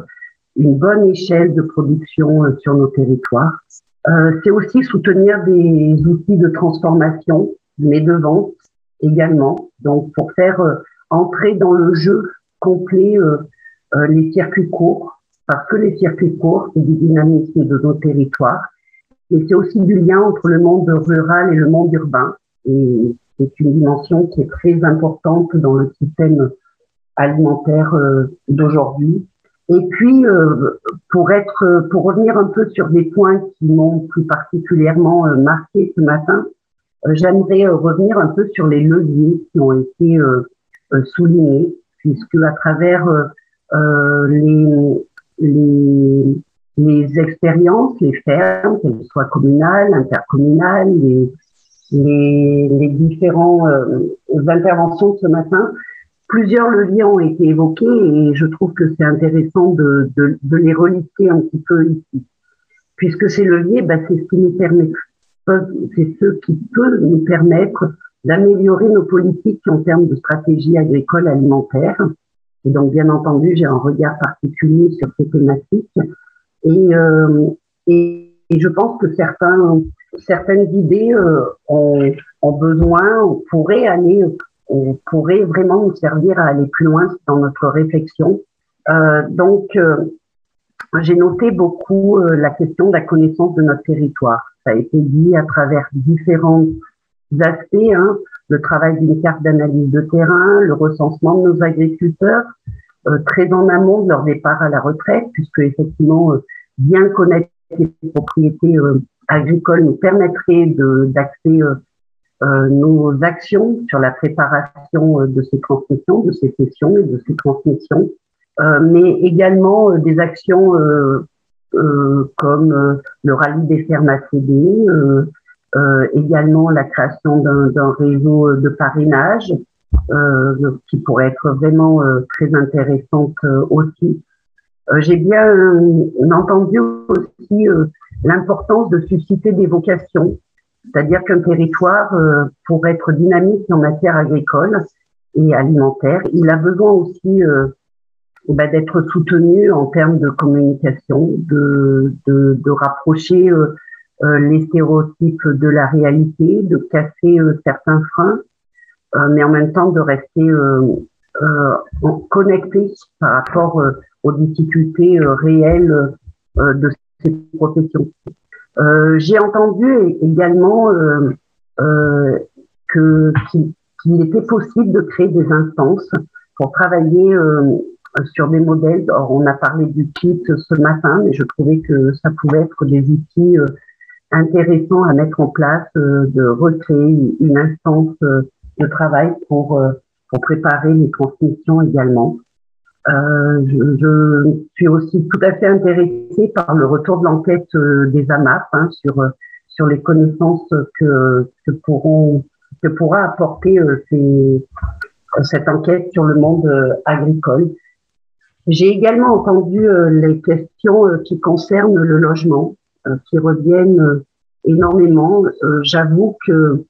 une bonne échelle de production sur nos territoires euh, c'est aussi soutenir des outils de transformation, mais de vente également. Donc, pour faire euh, entrer dans le jeu complet euh, les circuits courts, parce que les circuits courts, c'est du dynamisme de nos territoires, mais c'est aussi du lien entre le monde rural et le monde urbain. Et c'est une dimension qui est très importante dans le système alimentaire d'aujourd'hui. Et puis, euh, pour être, pour revenir un peu sur des points qui m'ont plus particulièrement euh, marqué ce matin, euh, j'aimerais revenir un peu sur les leviers qui ont été soulignés, puisque à travers les, les, les expériences, les fermes, qu'elles soient communales, intercommunales, les, les, les différentes interventions de ce matin, plusieurs leviers ont été évoqués et je trouve que c'est intéressant de, de, de, les relister un petit peu ici. Puisque ces leviers, bah, c'est ce qui nous permet, c'est ce qui peut nous permettre d'améliorer nos politiques en termes de stratégie agricole alimentaire. Et donc, bien entendu, j'ai un regard particulier sur ces thématiques. Et, euh, et, et, je pense que certains, certaines idées euh, ont, ont besoin, pourraient aller on pourrait vraiment nous servir à aller plus loin dans notre réflexion. Euh, donc, euh, j'ai noté beaucoup euh, la question de la connaissance de notre territoire. Ça a été dit à travers différents aspects, hein, le travail d'une carte d'analyse de terrain, le recensement de nos agriculteurs, très en amont de leur départ à la retraite, puisque effectivement, bien connaître les propriétés agricoles nous permettrait d'accéder euh, nos actions sur la préparation euh, de ces transmissions, de ces sessions et de ces transmissions, euh, mais également des actions comme le rallye des fermes ACD, également la création d'un réseau de parrainage qui pourrait être vraiment très intéressante aussi. J'ai bien entendu aussi l'importance de susciter des vocations c'est-à-dire qu'un territoire, euh, pour être dynamique en matière agricole et alimentaire, il a besoin aussi euh, ben, d'être soutenu en termes de communication, de, de, de rapprocher euh, les stéréotypes de la réalité, de casser certains freins, mais en même temps de rester connecté par rapport aux difficultés réelles de ces professions. Euh, j'ai entendu également euh, euh, que qu'il était possible de créer des instances pour travailler sur des modèles. Or, on a parlé du kit ce matin, mais je trouvais que ça pouvait être des outils intéressants à mettre en place, de recréer une instance de travail pour, pour préparer les transmissions également. Euh, je, je, suis aussi tout à fait intéressée par le retour de l'enquête euh, des AMAP hein, sur euh, sur les connaissances que que pourront que pourra apporter ces, cette enquête sur le monde agricole. J'ai également entendu les questions qui concernent le logement, qui reviennent énormément. J'avoue que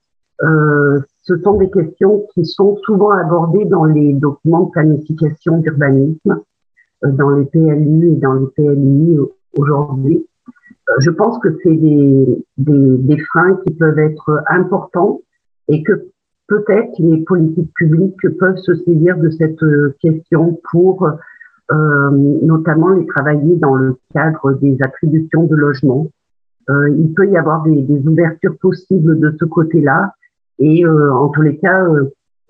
ce sont des questions qui sont souvent abordées dans les documents de planification d'urbanisme, euh, dans les PLU et dans les PLI aujourd'hui. je pense que c'est des, des, des freins qui peuvent être importants et que peut-être les politiques publiques peuvent se saisir de cette question pour euh, notamment les travailler dans le cadre des attributions de logements. Euh, il peut y avoir des, des, ouvertures possibles de ce côté-là et euh, en tous les cas,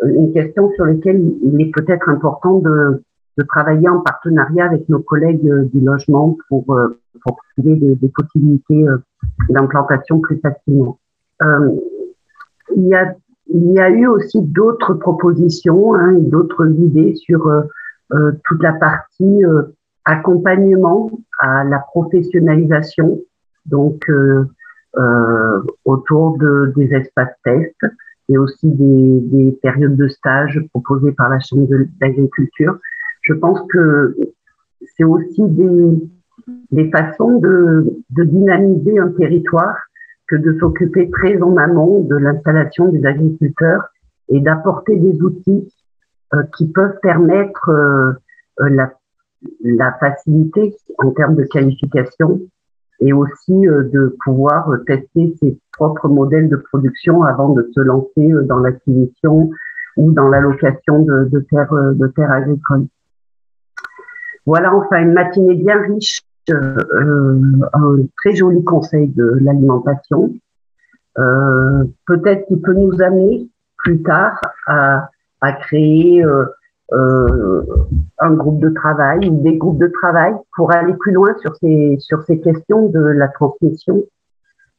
une question sur laquelle il est peut-être important de, de, travailler en partenariat avec nos collègues du logement pour, pour trouver des, des possibilités d'implantation plus facilement. Euh, il, y a, il y a eu aussi d'autres propositions hein, d'autres idées sur euh, toute la partie euh, accompagnement à la professionnalisation, donc euh, autour de, des espaces tests et aussi des, des, périodes de stage proposées par la Chambre d'agriculture. Je pense que c'est aussi des, des façons de, de, dynamiser un territoire que de s'occuper très en amont de l'installation des agriculteurs et d'apporter des outils euh, qui peuvent permettre euh, euh, la, la, facilité en termes de qualification et aussi de pouvoir tester ses propres modèles de production avant de se lancer dans l'acquisition ou dans l'allocation de, de terres de terres agricoles. Voilà enfin une matinée bien riche, euh, un très joli conseil de l'alimentation, euh, peut-être qui peut nous amener plus tard à à créer euh, euh, un groupe de travail ou des groupes de travail pour aller plus loin sur ces, sur ces questions de la transmission,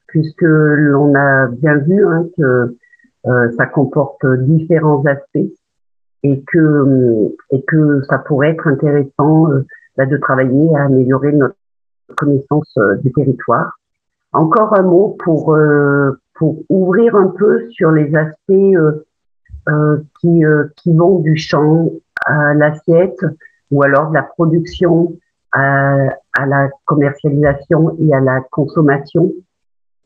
puisque l'on a bien vu hein, que euh, ça comporte différents aspects et que, et que ça pourrait être intéressant bah, de travailler à améliorer notre connaissance du territoire. Encore un mot pour, pour ouvrir un peu sur les aspects euh, qui, euh, qui vont du champ à l'assiette ou alors de la production à, à, la commercialisation et à la consommation.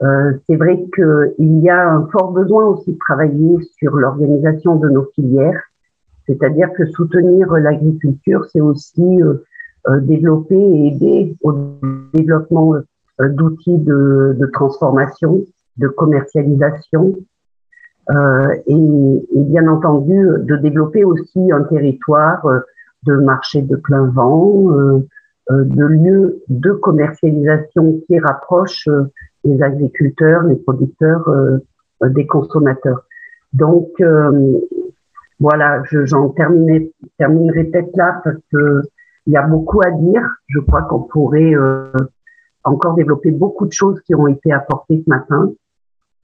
Euh, c'est vrai qu'il y a un fort besoin aussi de travailler sur l'organisation de nos filières, c'est-à-dire que soutenir l'agriculture, c'est aussi euh, euh développer et aider au développement d'outils de, de, transformation, de commercialisation, euh, et, et, bien entendu de développer aussi un territoire euh, de marché de plein vent, euh, de lieux de commercialisation qui rapprochent les agriculteurs, les producteurs des consommateurs. Donc voilà, j'en terminerai, terminerai peut-être là parce que il y a beaucoup à dire. Je crois qu'on pourrait encore développer beaucoup de choses qui ont été apportées ce matin.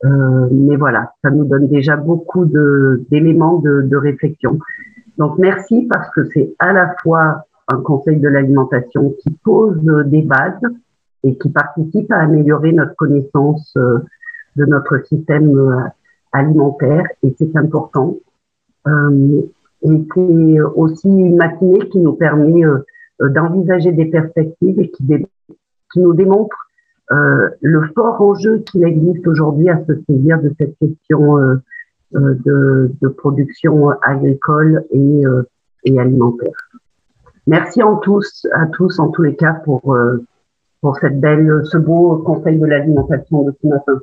Euh, mais voilà, ça nous donne déjà beaucoup d'éléments de, de, réflexion. Donc merci parce que c'est à la fois un conseil de l'alimentation qui pose des bases et qui participe à améliorer notre connaissance euh, de notre système euh, alimentaire et c'est important. Euh, et c'est aussi une matinée qui nous permet d'envisager des perspectives et qui, qui nous démontre le fort enjeu qu'il existe aujourd'hui à se saisir de cette question euh, euh, de, production agricole et, et, alimentaire. Merci en tous, à tous en tous les cas pour, pour cette belle, ce beau conseil de l'alimentation de ce matin.